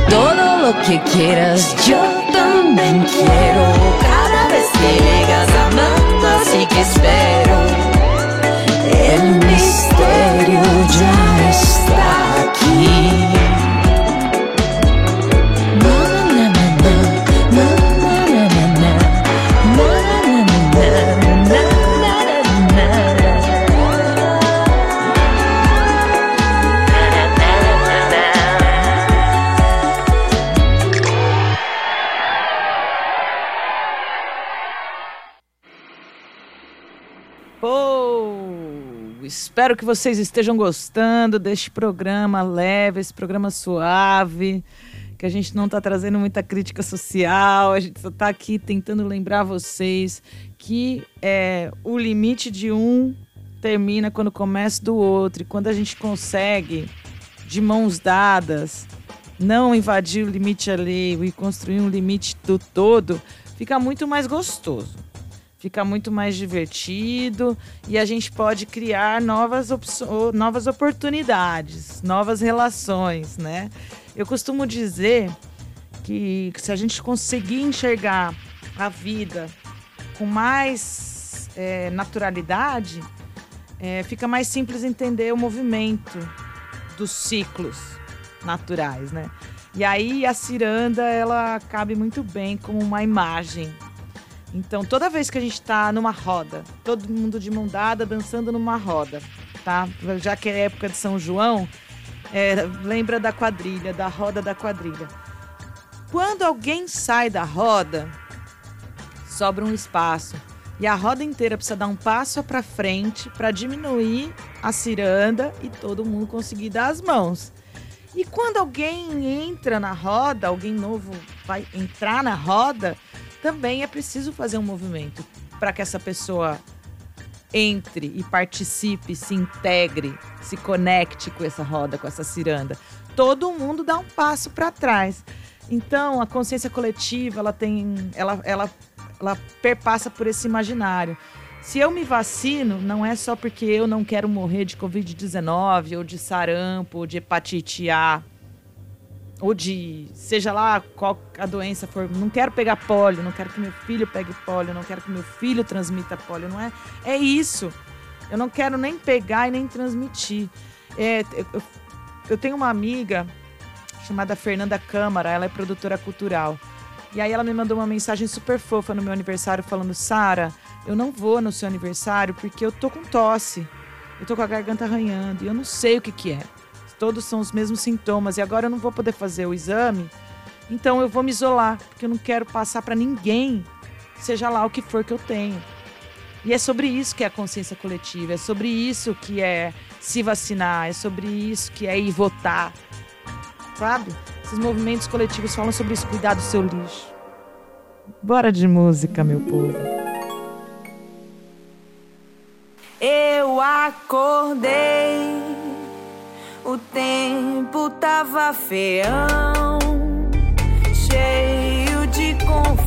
Todo lo que quieras yo también quiero. Cada vez que llegas amando, así que espero. El misterio ya que vocês estejam gostando deste programa leve, esse programa suave, que a gente não está trazendo muita crítica social, a gente só está aqui tentando lembrar vocês que é, o limite de um termina quando começa do outro, e quando a gente consegue, de mãos dadas, não invadir o limite alheio e construir um limite do todo, fica muito mais gostoso fica muito mais divertido e a gente pode criar novas, novas oportunidades, novas relações, né? Eu costumo dizer que se a gente conseguir enxergar a vida com mais é, naturalidade, é, fica mais simples entender o movimento dos ciclos naturais, né? E aí a ciranda ela cabe muito bem como uma imagem então, toda vez que a gente está numa roda, todo mundo de mão dada dançando numa roda, tá? Já que é época de São João, é, lembra da quadrilha, da roda da quadrilha. Quando alguém sai da roda, sobra um espaço. E a roda inteira precisa dar um passo para frente para diminuir a ciranda e todo mundo conseguir dar as mãos. E quando alguém entra na roda, alguém novo vai entrar na roda, também é preciso fazer um movimento para que essa pessoa entre e participe, se integre, se conecte com essa roda, com essa ciranda. Todo mundo dá um passo para trás. Então, a consciência coletiva, ela tem, ela, ela, ela perpassa por esse imaginário. Se eu me vacino, não é só porque eu não quero morrer de Covid-19 ou de sarampo ou de hepatite A ou de seja lá qual a doença for. Não quero pegar pólio, não quero que meu filho pegue pólio, não quero que meu filho transmita pólio, não é? É isso. Eu não quero nem pegar e nem transmitir. É, eu, eu tenho uma amiga chamada Fernanda Câmara, ela é produtora cultural. E aí ela me mandou uma mensagem super fofa no meu aniversário falando: "Sara, eu não vou no seu aniversário porque eu tô com tosse. Eu tô com a garganta arranhando e eu não sei o que que é. Todos são os mesmos sintomas e agora eu não vou poder fazer o exame. Então eu vou me isolar, porque eu não quero passar para ninguém, seja lá o que for que eu tenho. E é sobre isso que é a consciência coletiva, é sobre isso que é se vacinar, é sobre isso que é ir votar. Sabe? Esses movimentos coletivos falam sobre isso, cuidar do seu lixo. Bora de música, meu povo. Eu acordei, o tempo tava feião, cheio de confusão.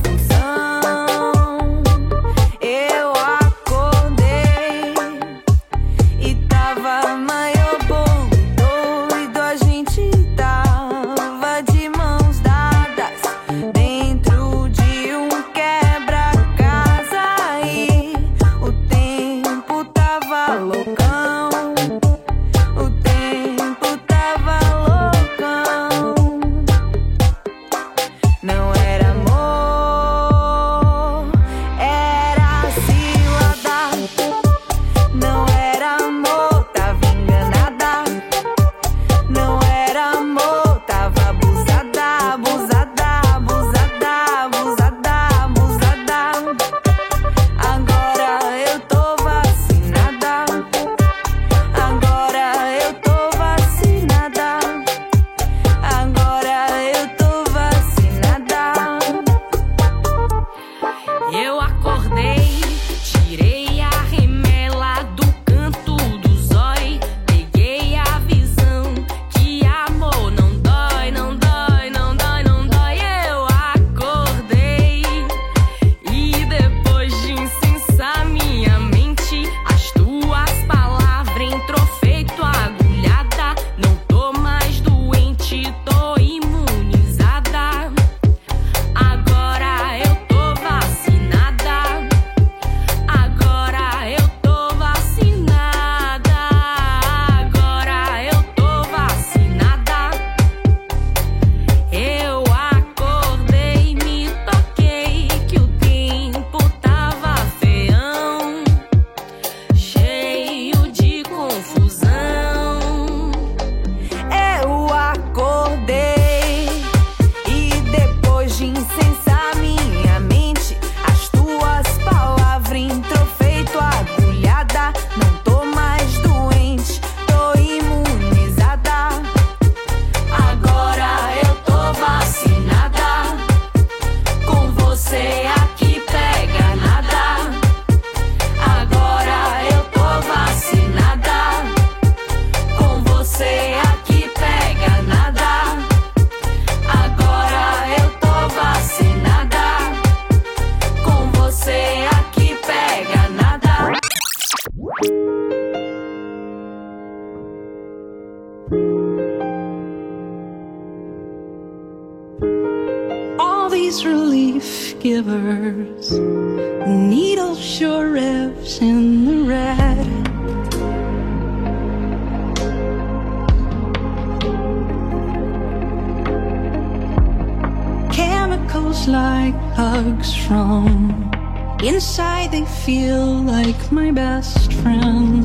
Feel like my best friend.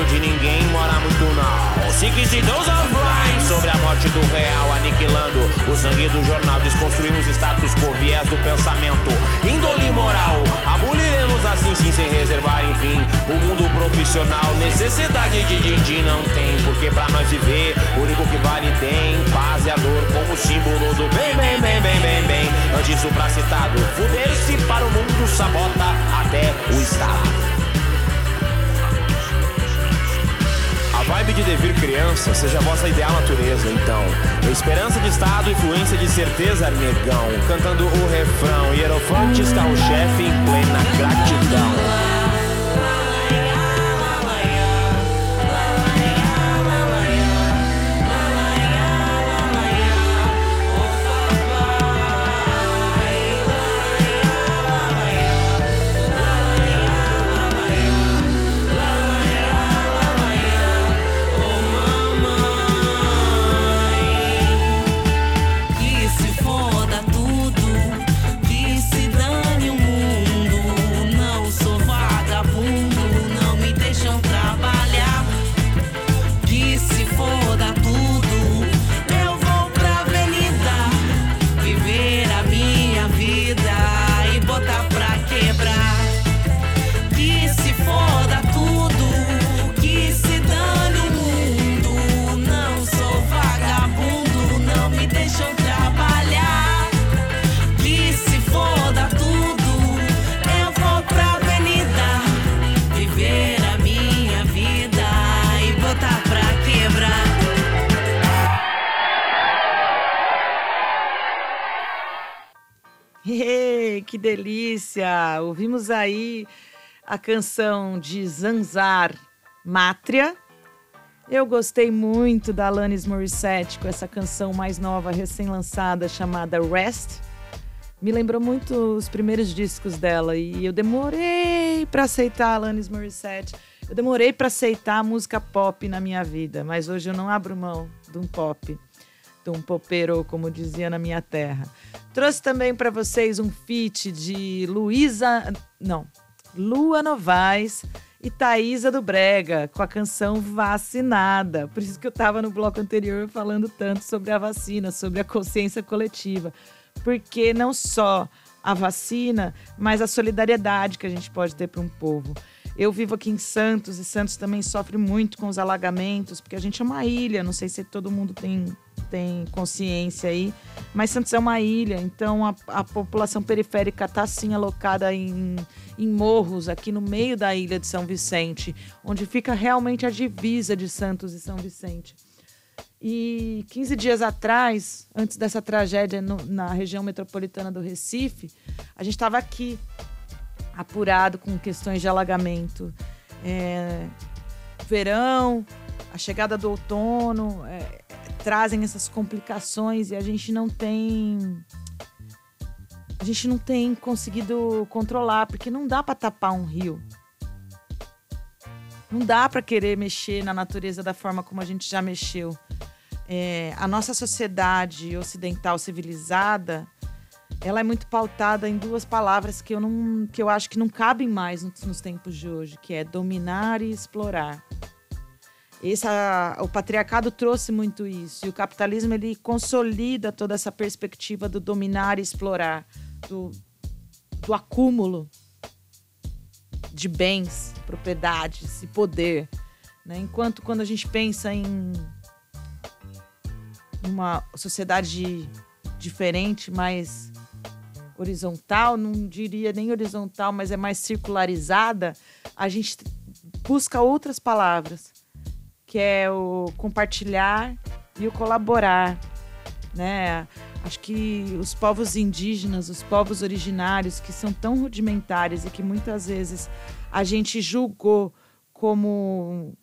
De ninguém, mora muito não. Six Dose of Rhyme sobre a morte do real, aniquilando o sangue do jornal. Desconstruímos status quo, viés do pensamento, índole moral. Aboliremos assim, sim, sem reservar, enfim. O mundo profissional, necessidade de din-din não tem. Porque pra nós viver, o único que vale tem paz e a dor como símbolo do bem, bem, bem, bem, bem, bem. Antes supracitado, fuder-se para o mundo sabota até o Estado. Vibe de devir criança seja a vossa ideal natureza, então. Esperança de Estado, influência de certeza, negão. Cantando o refrão, hierofantes, carro-chefe em plena gratidão. Delícia! Ouvimos aí a canção de Zanzar, Mátria. Eu gostei muito da Alanis Morissette com essa canção mais nova, recém-lançada, chamada Rest. Me lembrou muito os primeiros discos dela e eu demorei para aceitar a Alanis Morissette. Eu demorei para aceitar a música pop na minha vida, mas hoje eu não abro mão de um pop, um popero, como dizia na minha terra. Trouxe também para vocês um feat de Luísa, não, Lua Novaes e Thaísa do Brega com a canção Vacinada. Por isso que eu estava no bloco anterior falando tanto sobre a vacina, sobre a consciência coletiva. Porque não só a vacina, mas a solidariedade que a gente pode ter para um povo. Eu vivo aqui em Santos e Santos também sofre muito com os alagamentos, porque a gente é uma ilha, não sei se todo mundo tem, tem consciência aí, mas Santos é uma ilha, então a, a população periférica está sim alocada em, em morros aqui no meio da ilha de São Vicente, onde fica realmente a divisa de Santos e São Vicente. E 15 dias atrás, antes dessa tragédia no- na região metropolitana do Recife, a gente estava aqui, apurado com questões de alagamento. É, verão, a chegada do outono é, trazem essas complicações e a gente não tem. A gente não tem conseguido controlar, porque não dá para tapar um rio. Não dá para querer mexer na natureza da forma como a gente já mexeu. É, a nossa sociedade ocidental civilizada, ela é muito pautada em duas palavras que eu não, que eu acho que não cabem mais nos, nos tempos de hoje, que é dominar e explorar. Essa, o patriarcado trouxe muito isso e o capitalismo ele consolida toda essa perspectiva do dominar e explorar, do, do acúmulo de bens, propriedades e poder. né? Enquanto quando a gente pensa em uma sociedade diferente, mais horizontal, não diria nem horizontal, mas é mais circularizada, a gente busca outras palavras, que é o compartilhar e o colaborar, né? Acho que os povos indígenas, os povos originários, que são tão rudimentares e que muitas vezes a gente julgou como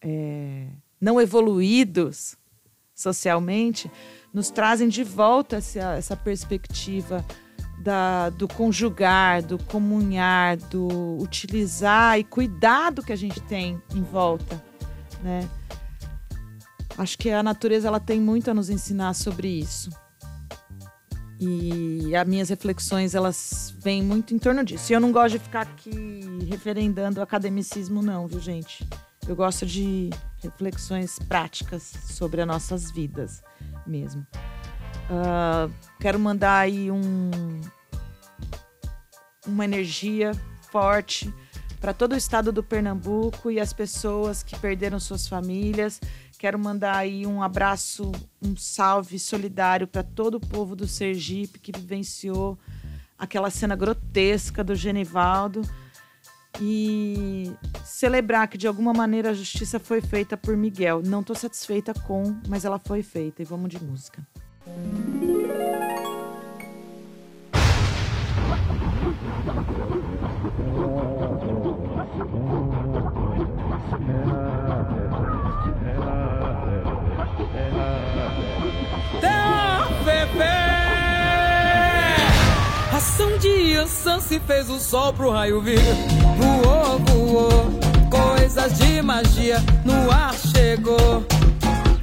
é, não evoluídos socialmente, nos trazem de volta essa, essa perspectiva da, do conjugar, do comunhar, do utilizar e cuidar do que a gente tem em volta, né? Acho que a natureza ela tem muito a nos ensinar sobre isso. E as minhas reflexões elas vêm muito em torno disso. E eu não gosto de ficar aqui referendando o academicismo, não, viu, gente? Eu gosto de reflexões práticas sobre as nossas vidas mesmo. Ah, quero mandar aí um, uma energia forte para todo o estado do Pernambuco e as pessoas que perderam suas famílias. Quero mandar aí um abraço, um salve solidário para todo o povo do Sergipe que vivenciou aquela cena grotesca do Genivaldo e celebrar que de alguma maneira a justiça foi feita por Miguel. Não estou satisfeita com, mas ela foi feita e vamos de música. Ação de Ansan se fez o sol pro raio vir. Voou, voou, coisas de magia no ar chegou.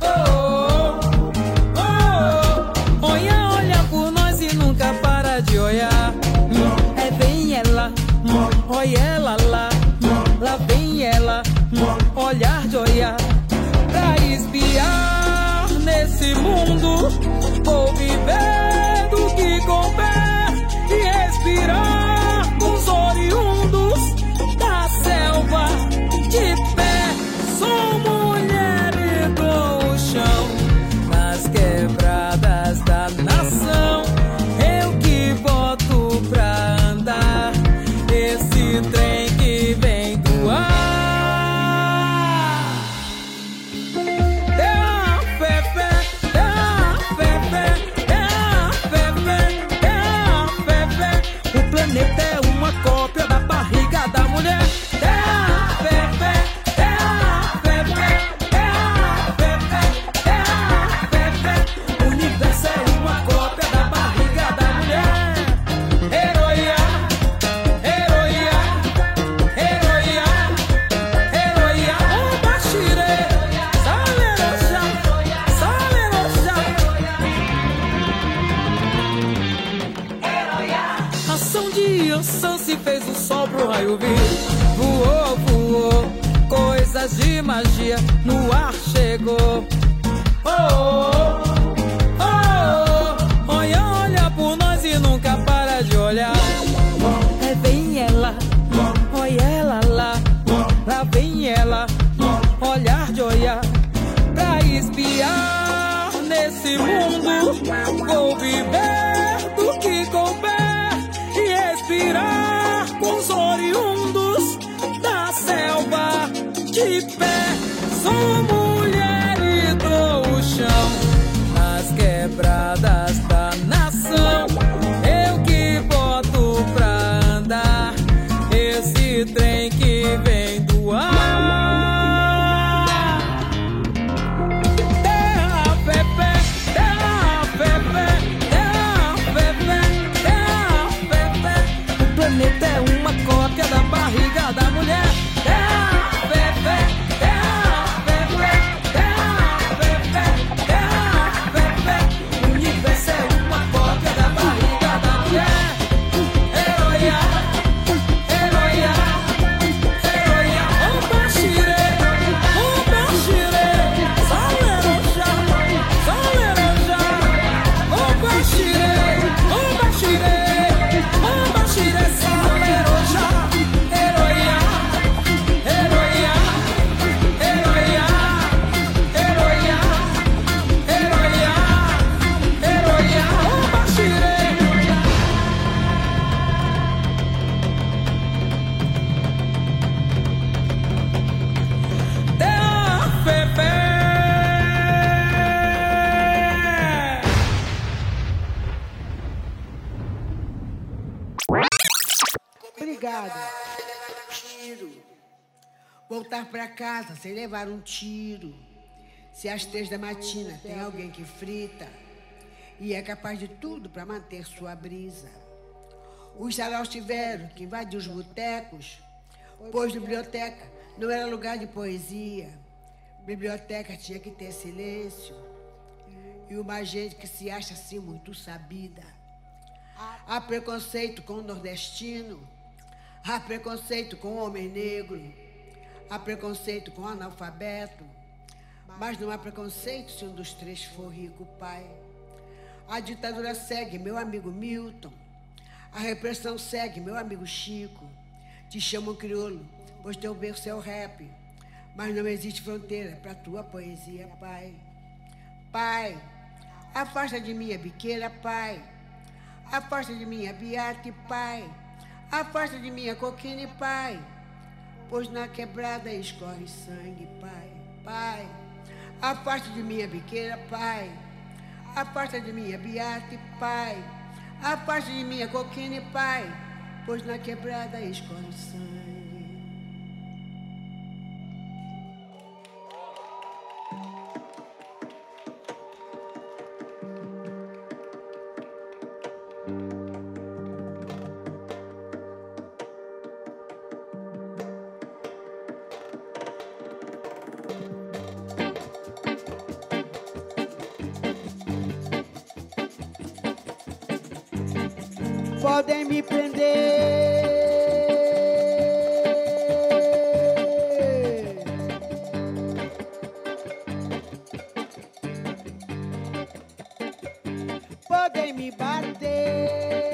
Oh, oh, oh. Olha, olha por nós e nunca para de olhar. É bem ela, olha ela lá. Lá vem ela, olhar de olhar. Pra espiar nesse mundo, vou viver sol pro raio vir. Voou, voou, coisas de magia no ar chegou. Oh, oh, oh, Voltar pra casa sem levar um tiro. Se às três da matina tem alguém que frita e é capaz de tudo pra manter sua brisa. Os saraus tiveram que invadir os botecos, pois biblioteca não era lugar de poesia. Biblioteca tinha que ter silêncio. E uma gente que se acha assim muito sabida. Há preconceito com o nordestino, há preconceito com o homem negro, há preconceito com o analfabeto, mas não há preconceito se um dos três for rico, pai. A ditadura segue, meu amigo Milton. A repressão segue, meu amigo Chico. Te chamam crioulo, pois teu berço é o rap. Mas não existe fronteira para tua poesia, pai. Pai, afasta de mim a biqueira, pai. Afasta de mim a biate, pai. Afasta de mim a coquine, pai. Pois na quebrada escorre sangue, pai. Pai, afasta de mim a biqueira, pai. Afasta de mim a biate, pai. Afasta de mim a coquine, pai. Pois na quebrada escorre sangue. mi parte.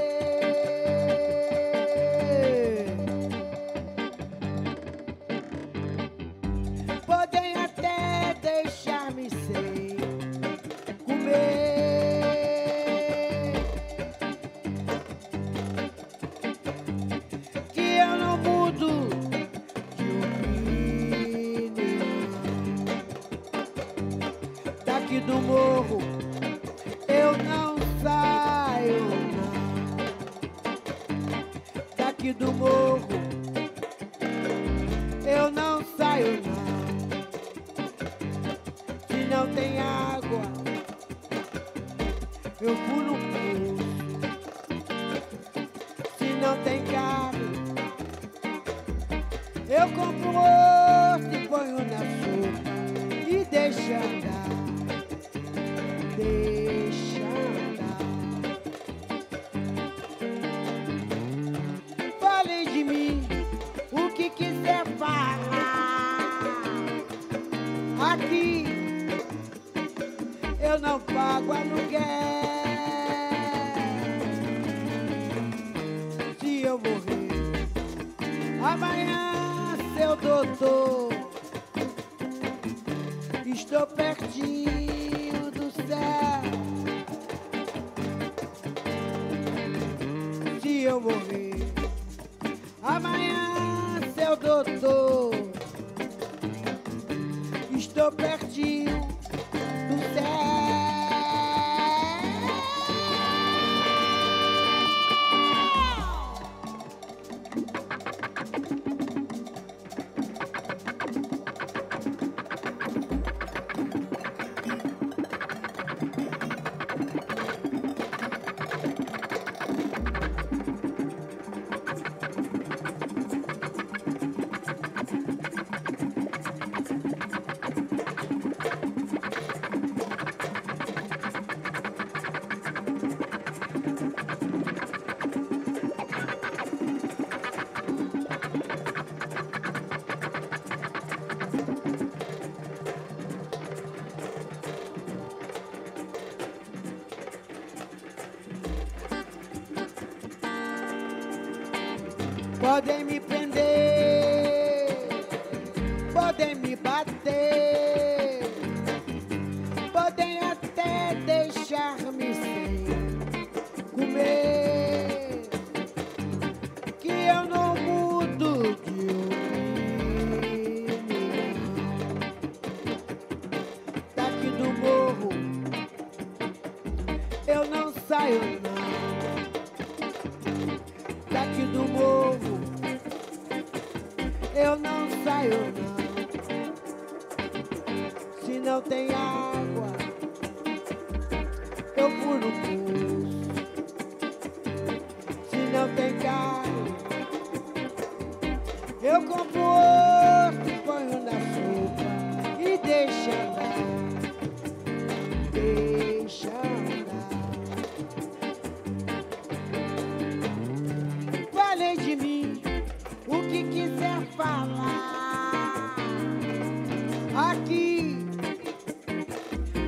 aqui.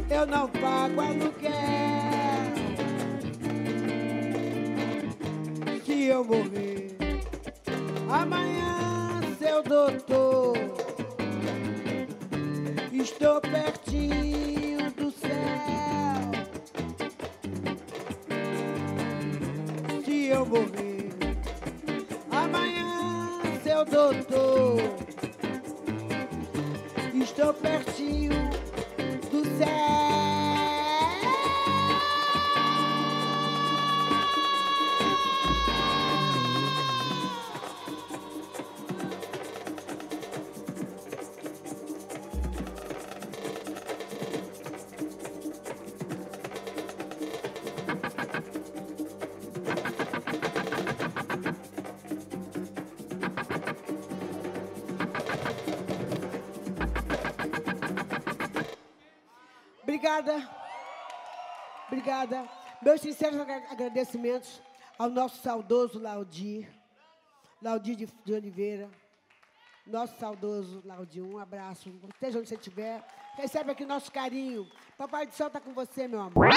Eu não pago aluguel. Se eu morrer amanhã, seu doutor, estou pertinho do céu. Se eu morrer amanhã, seu doutor tô pertinho do céu. sinceros agradecimentos ao nosso saudoso Laudir, Laudir de, de Oliveira, nosso saudoso Laudir, um abraço, esteja onde você estiver, recebe aqui nosso carinho, Papai do Céu está com você, meu amor.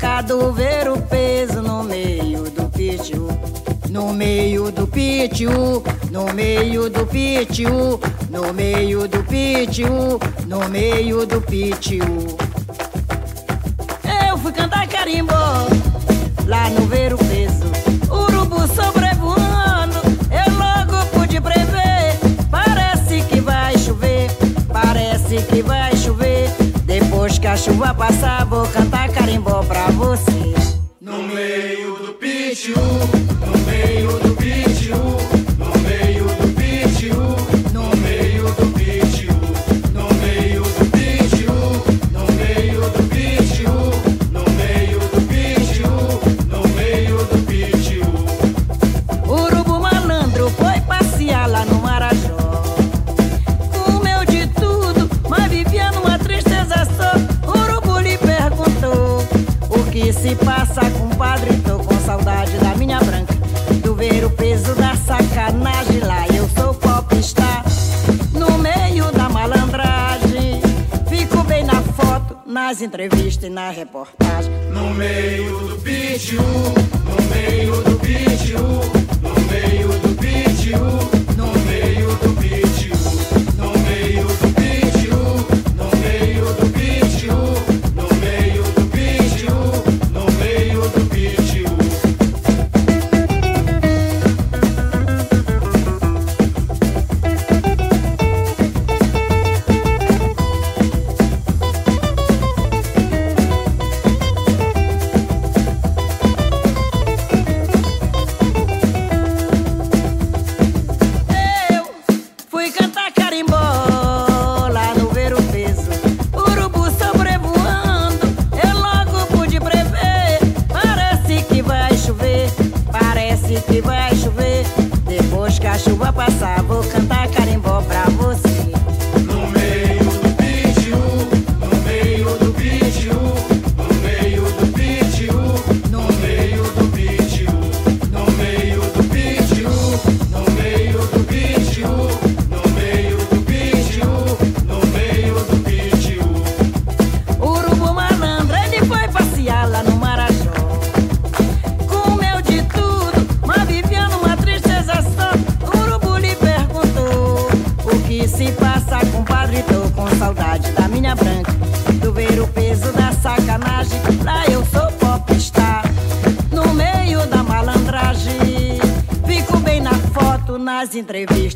chocado ver o peso no meio do pitiu, No meio do pitiu, no meio do pitiu, no meio do pitiu, no meio do pítio. que a passar, vou cantar carimbó pra você. nas entrevistas e na reportagem. No meio do pitiu, no meio do pitiu.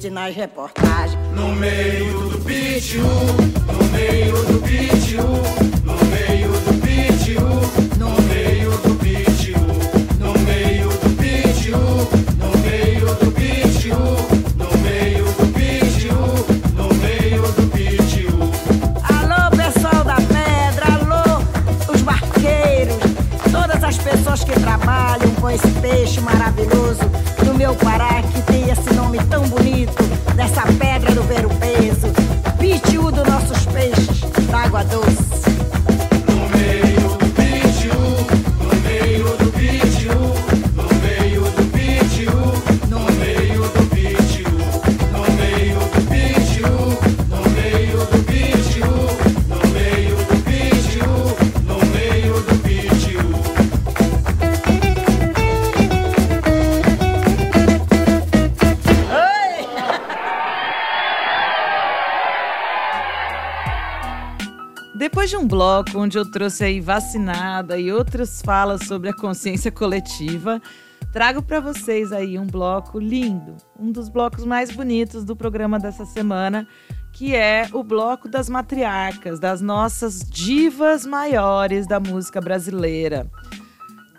Sinais Repórter. Bloco onde eu trouxe aí vacinada e outras falas sobre a consciência coletiva, trago para vocês aí um bloco lindo, um dos blocos mais bonitos do programa dessa semana, que é o bloco das matriarcas, das nossas divas maiores da música brasileira.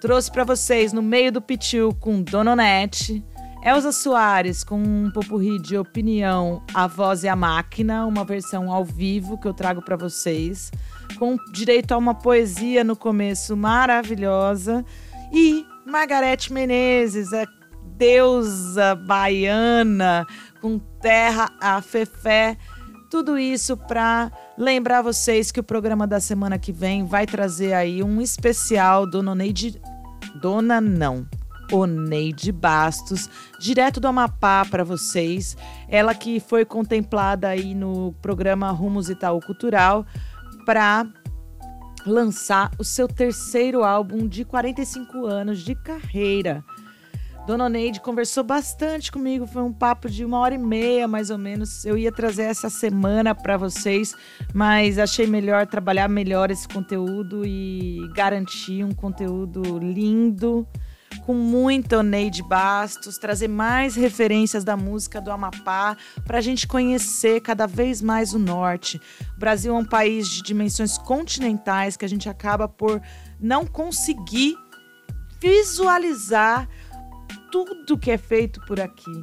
Trouxe para vocês no meio do pitiu com Dona Onete, Elza Soares com um popurri de opinião, A Voz e a Máquina, uma versão ao vivo que eu trago para vocês, com direito a uma poesia no começo maravilhosa, e Margarete Menezes, a deusa baiana, com terra a fefé, tudo isso para lembrar vocês que o programa da semana que vem vai trazer aí um especial Dona Neide. Dona não. Oneide Bastos, direto do Amapá para vocês. Ela que foi contemplada aí no programa Rumos Itaú Cultural para lançar o seu terceiro álbum de 45 anos de carreira. Dona Neide conversou bastante comigo, foi um papo de uma hora e meia, mais ou menos. Eu ia trazer essa semana para vocês, mas achei melhor trabalhar melhor esse conteúdo e garantir um conteúdo lindo, com muita Oneide Bastos, trazer mais referências da música do Amapá para a gente conhecer cada vez mais o norte. O Brasil é um país de dimensões continentais que a gente acaba por não conseguir visualizar tudo que é feito por aqui.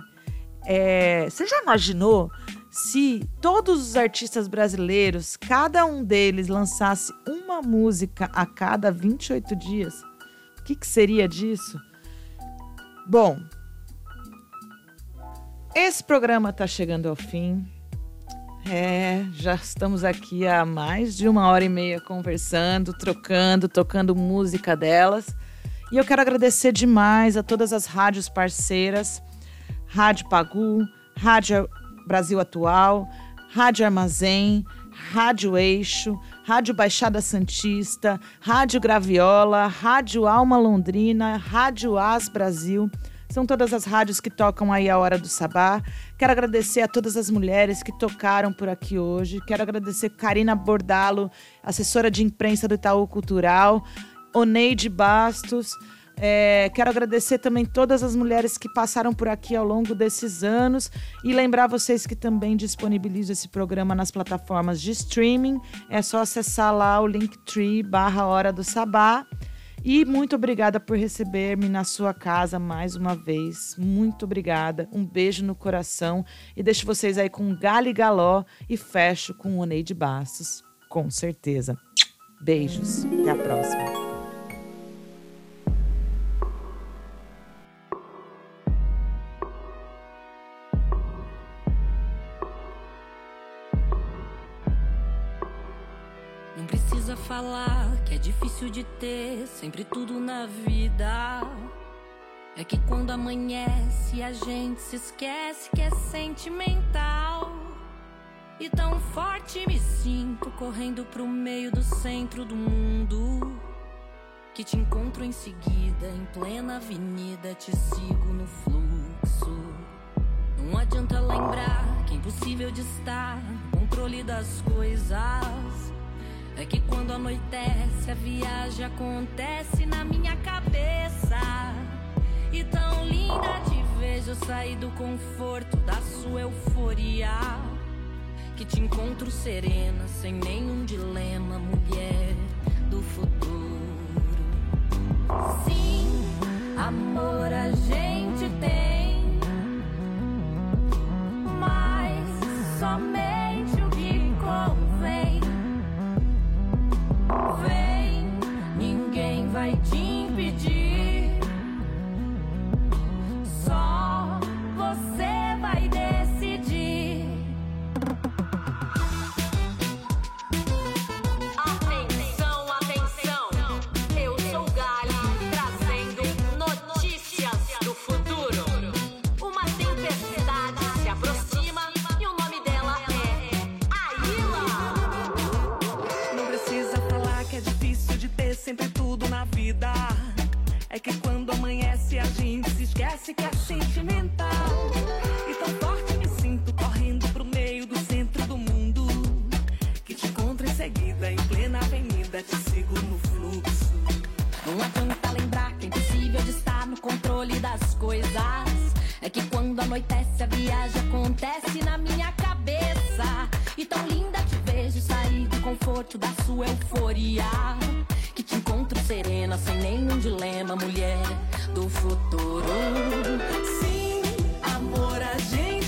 É, você já imaginou se todos os artistas brasileiros, cada um deles lançasse uma música a cada 28 dias? O que, que seria disso? Bom, esse programa está chegando ao fim. É, já estamos aqui há mais de uma hora e meia conversando, trocando, tocando música delas. E eu quero agradecer demais a todas as rádios parceiras: Rádio Pagu, Rádio Brasil Atual, Rádio Armazém, Rádio Eixo, Rádio Baixada Santista, Rádio Graviola, Rádio Alma Londrina, Rádio As Brasil. São todas as rádios que tocam aí a hora do sabá. Quero agradecer a todas as mulheres que tocaram por aqui hoje. Quero agradecer Karina Bordalo, assessora de imprensa do Itaú Cultural, Oneide Bastos. É, quero agradecer também todas as mulheres que passaram por aqui ao longo desses anos e lembrar vocês que também disponibilizo esse programa nas plataformas de streaming. É só acessar lá o Linktree barra Hora do Sabá. E muito obrigada por receber-me na sua casa mais uma vez. Muito obrigada. Um beijo no coração. E deixo vocês aí com Gali Galó e fecho com o Oneide Bastos, com certeza. Beijos. Até a próxima. Falar que é difícil de ter sempre tudo na vida. É que quando amanhece a gente se esquece que é sentimental. E tão forte me sinto correndo pro meio do centro do mundo. Que te encontro em seguida, em plena avenida, te sigo no fluxo. Não adianta lembrar que é impossível de estar no controle das coisas. É que quando anoitece, a viagem acontece na minha cabeça. E tão linda te vejo sair do conforto da sua euforia. Que te encontro serena, sem nenhum dilema, mulher do futuro. Sim, amor a gente tem, mas somente Vem, ninguém vai te impedir. Só É que quando amanhece a gente se esquece que é sentimental. E tão forte me sinto correndo pro meio do centro do mundo. Que te encontro em seguida, em plena avenida, te sigo no fluxo. Não adianta lembrar que é impossível de estar no controle das coisas. É que quando anoitece a viagem acontece na minha cabeça. E tão linda te vejo sair do conforto da sua euforia serena, sem nenhum dilema, mulher do futuro. Sim, amor, a gente.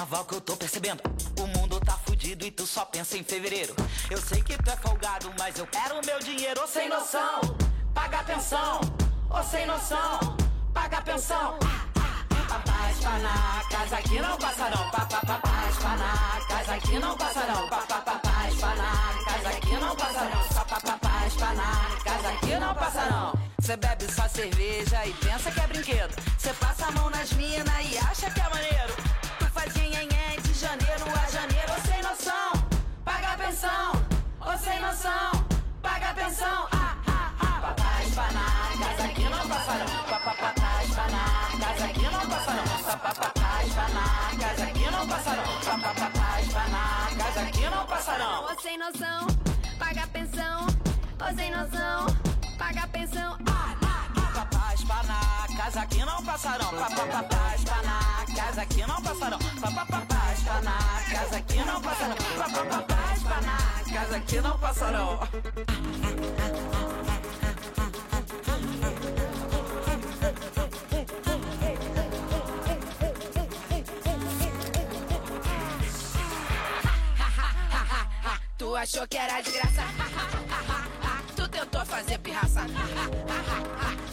carnaval que eu tô percebendo. O mundo tá fudido e tu só pensa em fevereiro. Eu sei que tu é folgado, mas eu quero o meu dinheiro. Ô sem noção, paga pensão. Ô sem noção, paga pensão. Papai está na casa que não passa não. Papai está na casa que não passa não. Papai está na casa que não passa não. Papai está na casa que não passa não. Você bebe só cerveja e pensa que é brinquedo. Você passa a mão nas minas e acha que é maneiro janeiro a janeiro, ô sem noção. Paga a pensão, ô sem noção. Paga a pensão, ah, ah, ah. Papai espanacas aqui não passa não. Papai espanacas aqui não passa não. Papai espanacas aqui não passa não. Papai espanacas aqui não passa não. Ô sem noção, paga a pensão. Ô sem noção, paga a pensão. Ah, Papapá, espanacas aqui não passarão. Papapá, espanacas aqui não passarão. Papapá, espanacas aqui não passarão. Papapá, espanacas aqui não passarão. Tu achou que era de graça? Tu tentou fazer pirraça?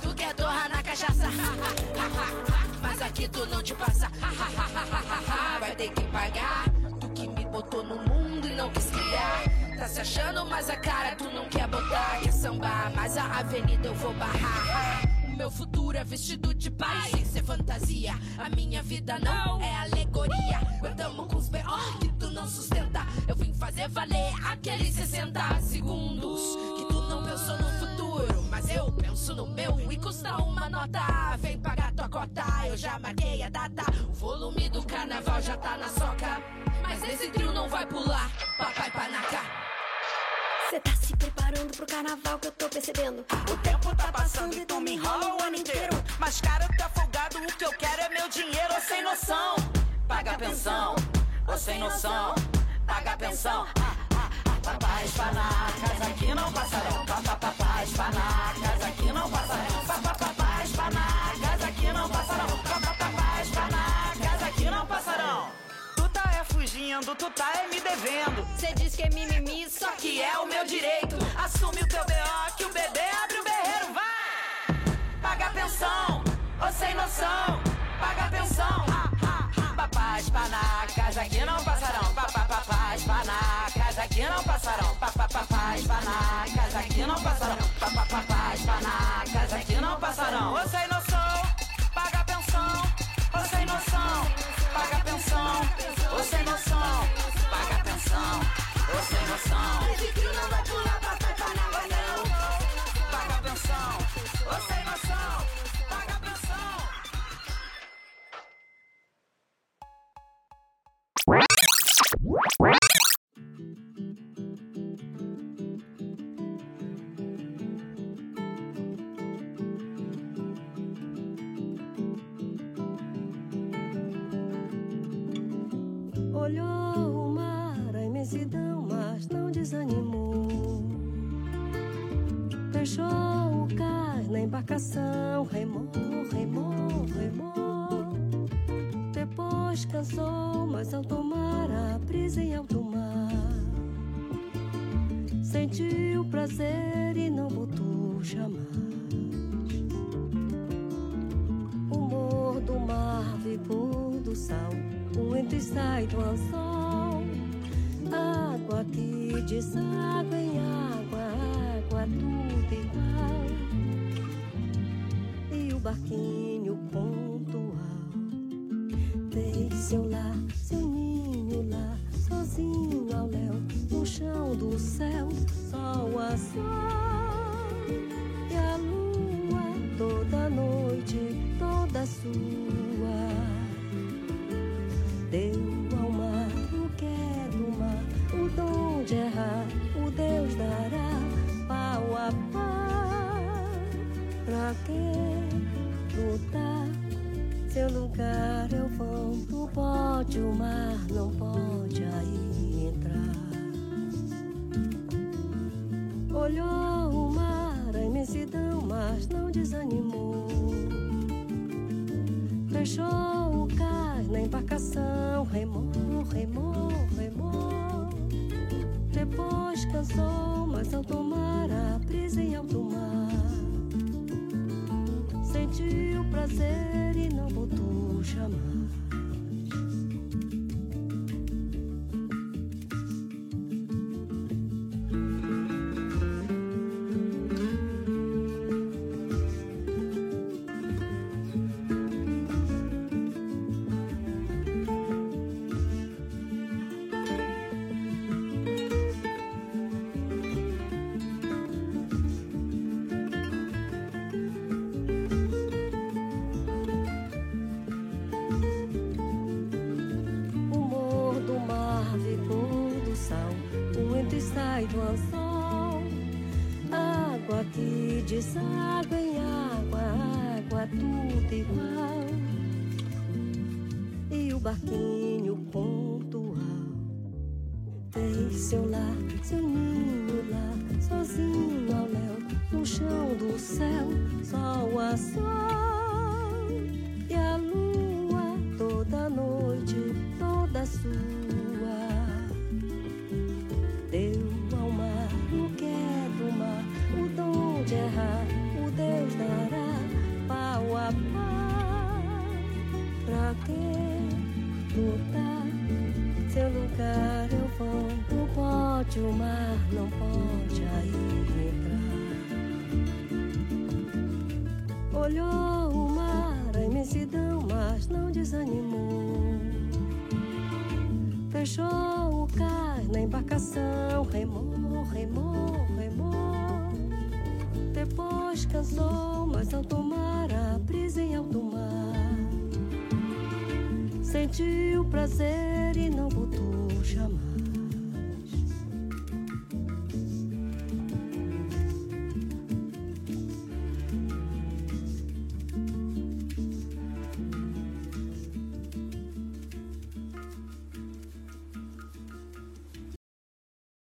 Tu quer torrar na cachaça? Mas aqui tu não te passa. Vai ter que pagar. Tu que me botou no mundo e não quis criar. Tá se achando, mas a cara tu não quer botar. Quer sambar, mas a avenida eu vou barrar. O meu futuro é vestido de paz, sem ser fantasia. A minha vida não é alegoria. Andamos com os B.O. que tu não sustenta. Eu vim fazer valer aqueles 60 segundos que tu não pensou no futuro. Mas eu penso no meu e custa uma nota. Vem pagar tua cota, eu já marquei a data. O volume do carnaval já tá na soca. Mas esse trio não vai pular, papai panaca. Cê tá se preparando pro carnaval que eu tô percebendo. O tempo tá passando e tu me enrola o ano inteiro. Mas cara, tu é folgado, o que eu quero é meu dinheiro, ô sem noção. Paga a pensão, ô sem noção. Paga a pensão. Ah, ah, ah. Papai espanacas aqui não passarão. Papapá espanacas fugindo, tu tá é me devendo. Cê diz que é mimimi, só que é o meu direito. Assume o teu B.O. que o bebê abre o berreiro, vai! Paga pensão, ô sem noção, paga pensão. Ah, ah, ah. Papá espanacas aqui não passarão. Papá, papá espanacas aqui não passarão. Papá, papá espanacas aqui não passarão. Papá, papá espanacas aqui não passarão. Ô sem noção, noção. Esse trio não vai pular papai panaca não. Paga a pensão, ô sem noção, paga a pensão. Olhou o mar, a imensidão, mas não desanimou. Fechou o cais na embarcação, remou, remou, remou. Depois cansou, mas ao tomar a brisa em alto mar, sentiu prazer e não botou chamar. O humor do mar vibou do sal, o entra e sai do anzol. Deságua em água, água tudo igual. E o barquinho